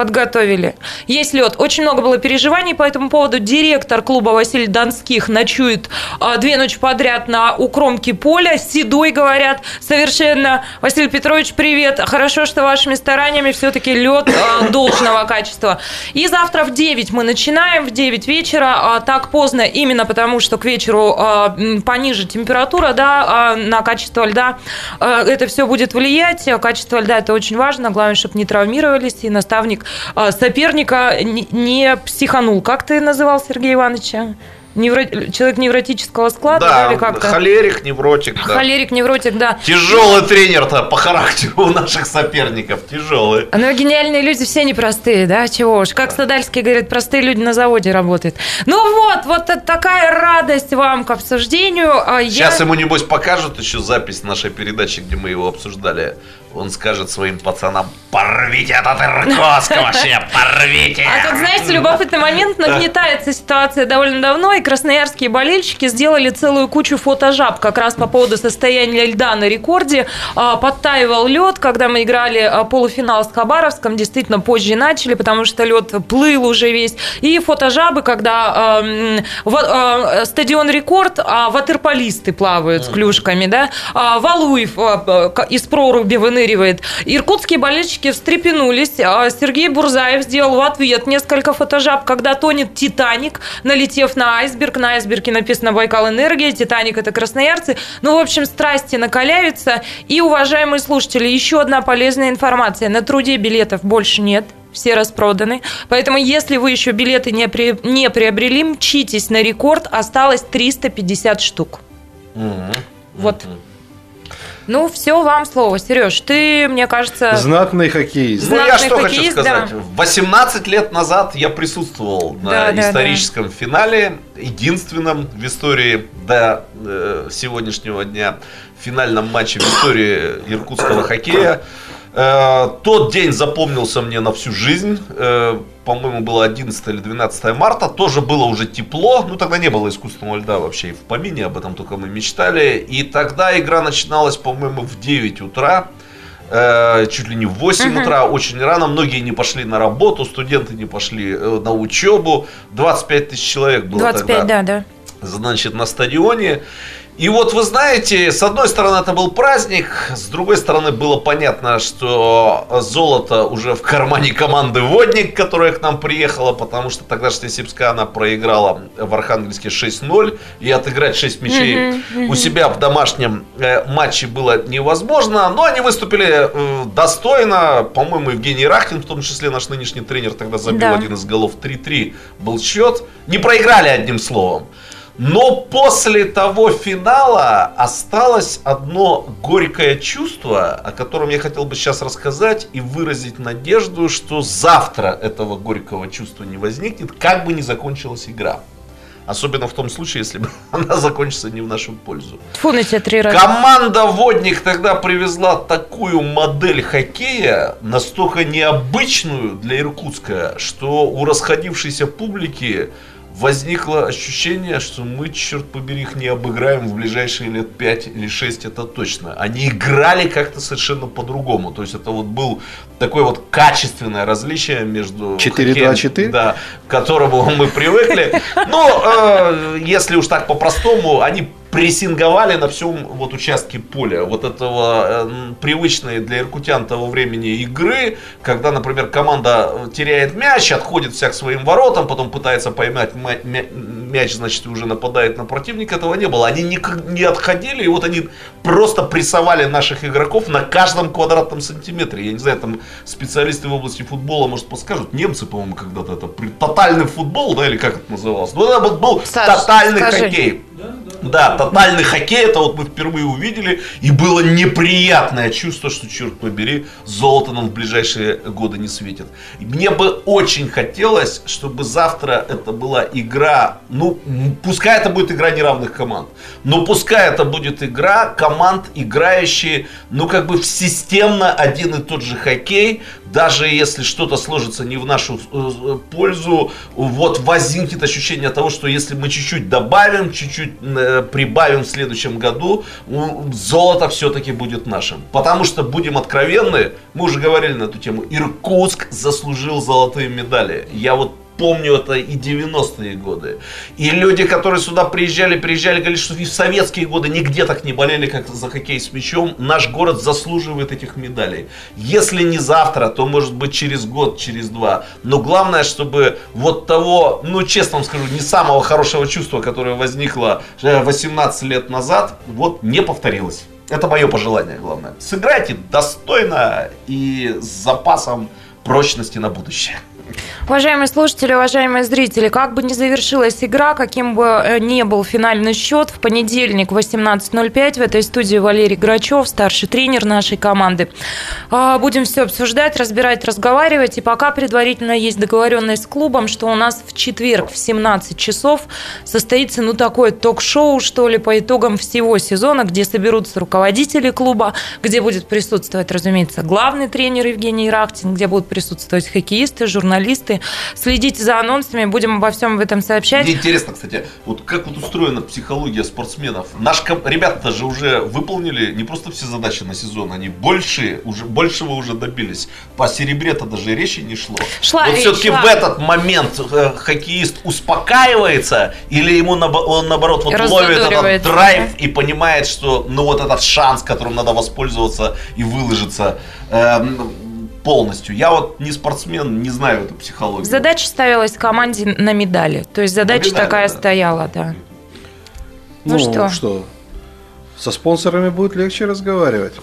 подготовили. Есть лед. Очень много было переживаний по этому поводу. Директор клуба Василий Донских ночует а, две ночи подряд на укромке поля. Седой, говорят, совершенно. Василий Петрович, привет. Хорошо, что вашими стараниями все-таки лед а, должного качества. И завтра в 9 мы начинаем, в 9 вечера. А, так поздно именно потому, что к вечеру а, пониже температура, да, а, на качество льда. А, это все будет влиять. А Качество льда это очень важно. Главное, чтобы не травмировались. И наставник соперника не- психанул. Как ты называл Сергея Ивановича? Невро- Человек невротического склада, да, Да, или как-то? холерик, невротик, да. Холерик, невротик, да. Тяжелый тренер-то по характеру у наших соперников, тяжелый. Ну, гениальные люди все непростые, да, чего уж. Как Стадальский говорит, простые люди на заводе работают. Ну вот, вот такая радость вам к обсуждению. А я- Сейчас ему, небось, покажут еще запись нашей передачи, где мы его обсуждали. Он скажет своим пацанам, порвите этот Иркутск вообще, порвите. А тут, знаете, любопытный момент, нагнетается ситуация довольно давно, и красноярские болельщики сделали целую кучу фотожаб как раз по поводу состояния льда на рекорде. А, Подтаивал лед, когда мы играли а, полуфинал с Хабаровском, действительно позже начали, потому что лед плыл уже весь. И фотожабы, когда а, стадион рекорд, а ватерполисты плавают с клюшками, да, Валуев из проруби выныривает. Иркутские болельщики встрепенулись. А Сергей Бурзаев сделал в ответ несколько фотожаб, когда тонет Титаник, налетев на айсберг. На айсберге написано Байкал Энергия, Титаник это красноярцы. Ну, в общем, страсти накаляются. И, уважаемые слушатели, еще одна полезная информация. На труде билетов больше нет. Все распроданы. Поэтому, если вы еще билеты не, при- не приобрели, мчитесь на рекорд. Осталось 350 штук. Вот. Ну, все вам слово. Сереж, ты, мне кажется... Знатный хоккеист. Ну, я Знатный что хочу хоккеист, сказать. да. 18 лет назад я присутствовал Да, на да, историческом финале, единственном в истории до э, сегодняшнего дня, финальном матче в истории иркутского хоккея. Э, тот день запомнился мне на всю жизнь. Э, по-моему, было 11 или 12 марта. Тоже было уже тепло. Ну, тогда не было искусственного льда вообще и в помине. Об этом только мы мечтали. И тогда игра начиналась, по-моему, в 9 утра. Э, чуть ли не в 8 утра, очень рано. Многие не пошли на работу, студенты не пошли на учебу. 25 тысяч человек было 25, тогда да, да. значит, на стадионе. И вот вы знаете, с одной стороны это был праздник, с другой стороны было понятно, что золото уже в кармане команды «Водник», которая к нам приехала, потому что тогда Сипская она проиграла в Архангельске 6-0, и отыграть 6 мячей у себя в домашнем э, матче было невозможно, но они выступили э, достойно, по-моему, Евгений Рахтин, в том числе наш нынешний тренер, тогда забил Да. один из голов. 3-3 был счет, не проиграли одним словом. Но после того финала осталось одно горькое чувство, о котором я хотел бы сейчас рассказать и выразить надежду, что завтра этого горького чувства не возникнет, как бы ни закончилась игра. Особенно в том случае, если бы *laughs* она закончится не в нашу пользу. Тьфу на тебя три раза. Команда Водник тогда привезла такую модель хоккея, настолько необычную для Иркутска, что у расходившейся публики возникло ощущение, что мы, черт побери, их не обыграем в ближайшие лет 5 или 6, это точно. Они играли как-то совершенно по-другому. То есть это вот был такое вот качественное различие между 4-2-4? хоккеем, да, к которому мы привыкли. Но э, если уж так по-простому, они прессинговали на всем вот участке поля. Вот этого э, привычной для иркутян того времени игры, когда, например, команда теряет мяч, отходит вся к своим воротам, потом пытается поймать мя- мя- мяч, значит, уже нападает на противника, этого не было. Они не, не отходили, и вот они просто прессовали наших игроков на каждом квадратном сантиметре. Я не знаю, там специалисты в области футбола, может, подскажут. Немцы, по-моему, когда-то это при- тотальный футбол, да, или как это называлось? Ну, это был Саш, тотальный скажи. хоккей. Да, тотальный хоккей, это вот мы впервые увидели, и было неприятное чувство, что, черт побери, золото нам в ближайшие годы не светит. И Мне бы очень хотелось, чтобы завтра это была игра, ну, пускай это будет игра неравных команд, но пускай это будет игра команд, играющие, ну, как бы системно один и тот же хоккей, даже если что-то сложится не в нашу э, пользу, вот возникнет ощущение того, что если мы чуть-чуть добавим, чуть-чуть э, прибавим в следующем году, золото все-таки будет нашим. Потому что, будем откровенны, мы уже говорили на эту тему, Иркутск заслужил золотые медали. Я вот помню это и 90-е годы. И люди, которые сюда приезжали, приезжали, говорили, что и в советские годы нигде так не болели, как за хоккей с мячом. Наш город заслуживает этих медалей. Если не завтра, то может быть через год, через два. Но главное, чтобы вот того, ну честно вам скажу, не самого хорошего чувства, которое возникло э, 18 лет назад, вот не повторилось. Это мое пожелание, главное. Сыграйте достойно и с запасом прочности на будущее. Уважаемые слушатели, уважаемые зрители, как бы ни завершилась игра, каким бы э, ни был финальный счет, в понедельник 18.05 в этой студии Валерий Грачев, старший тренер нашей команды. А, Будем все обсуждать, разбирать, разговаривать. И пока предварительно есть договоренность с клубом, что у нас в четверг в 17 часов состоится, ну, такое ток-шоу, что ли, по итогам всего сезона, где соберутся руководители клуба, где будет присутствовать, разумеется, главный тренер Евгений Ирахтин, где будут присутствовать хоккеисты, журналисты. Следите за анонсами, будем обо всем в этом сообщать. Мне интересно, кстати, вот как вот устроена психология спортсменов. Наши ком- ребята же уже выполнили не просто все задачи на сезон, они больше, уже, большего уже добились. По серебре-то даже речи не шло. Шла вот все-таки в этот момент э, хоккеист успокаивается или ему набо- он наоборот вот ловит этот драйв и понимает, что ну вот этот шанс, которым надо воспользоваться и выложиться эм, полностью. Я вот не спортсмен, не знаю эту психологию. Задача ставилась команде на медали. То есть задача медали, такая да. стояла, да. Ну что? Со спонсорами будет легче разговаривать. *laughs*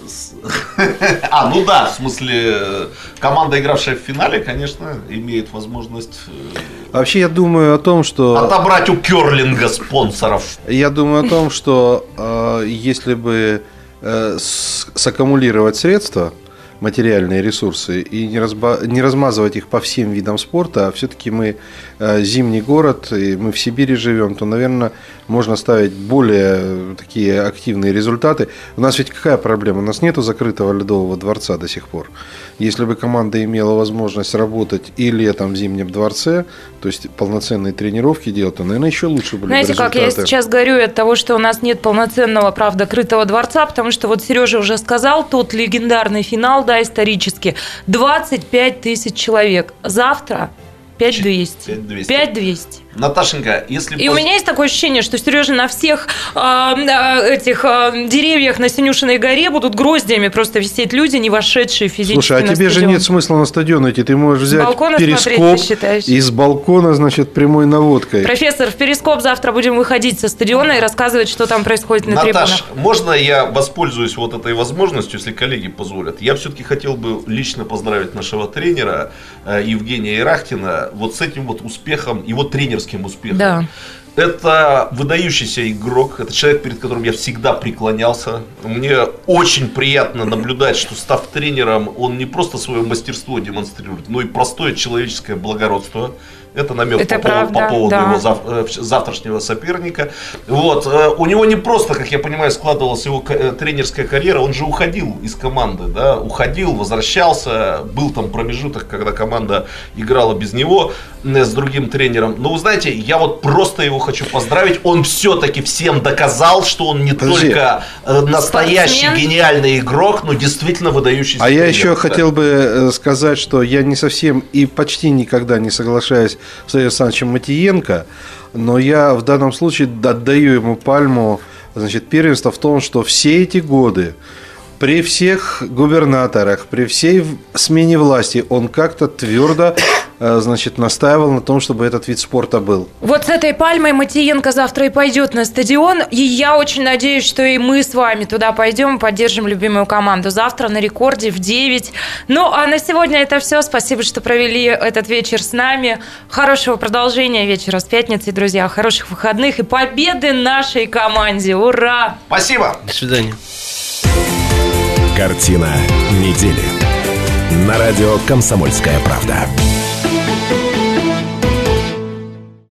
А, ну да, в смысле, команда, игравшая в финале, конечно, имеет возможность э, Вообще я думаю о том, что... отобрать у керлинга спонсоров. Я думаю о том, что э, если бы э, с- саккумулировать средства, материальные ресурсы, и не, разба- не размазывать их по всем видам спорта, а все-таки мы зимний город, и мы в Сибири живем, то, наверное, можно ставить более э, такие активные результаты. У нас ведь какая проблема? У нас нету закрытого ледового дворца до сих пор. Если бы команда имела возможность работать и летом в Зимнем дворце, то есть полноценные тренировки делать, то, наверное, еще лучше были бы Знаете, как я результаты. сейчас горю от того, что у нас нет полноценного, правда, крытого дворца, потому что вот Сережа уже сказал, тот легендарный финал, да, исторически, 25 тысяч человек. Завтра 5200. 5200. 5200. Наташенька, если И у поз- меня есть такое ощущение, что Сережа на всех а, этих а, деревьях на Синюшиной горе будут гроздями просто висеть люди, не вошедшие физически Слушай, а на тебе же стадион. нет смысла на стадион идти. Ты можешь взять балкона смотреть, перископ ты считаешь? и с балкона, значит, прямой наводкой. Профессор, в Перископ завтра будем выходить со стадиона и рассказывать, что там происходит на Наташ, трибунах. можно я воспользуюсь вот этой возможностью, если коллеги позволят? Я все-таки хотел бы лично поздравить нашего тренера э, Евгения Ирахтина вот с этим вот успехом, его тренерским успехом. Да. Это выдающийся игрок, это человек, перед которым я всегда преклонялся. Мне очень приятно наблюдать, что став тренером, он не просто свое мастерство демонстрирует, но и простое человеческое благородство. Это намек Это по, поводу- правда, по поводу да. его зав- э, завтрашнего соперника. Вот. э, У него не просто, как я понимаю, складывалась его э, тренерская карьера, он же уходил из команды, да, уходил, возвращался, был там промежуток, когда команда играла без него с другим тренером. Но вы знаете, я вот просто его хочу поздравить, он все-таки всем доказал, что он не Подожди. только настоящий Спортсмен. гениальный игрок, но действительно выдающийся А я тренер. еще Да. хотел бы сказать, что я не совсем и почти никогда не соглашаюсь с Владимиром Александровичем Матиенко, но я в данном случае отдаю ему пальму значит, первенства в том, что все эти годы при всех губернаторах, при всей смене власти он как-то твердо значит, настаивал на том, чтобы этот вид спорта был. Вот с этой пальмой Матиенко завтра и пойдет на стадион. И я очень надеюсь, что и мы с вами туда пойдем и поддержим любимую команду. Завтра на рекорде в 9. Ну, а на сегодня это все. Спасибо, что провели этот вечер с нами. Хорошего продолжения вечера с пятницей, друзья. Хороших выходных и победы нашей команде. Ура! Спасибо. До свидания. Картина недели. На радио «Комсомольская правда».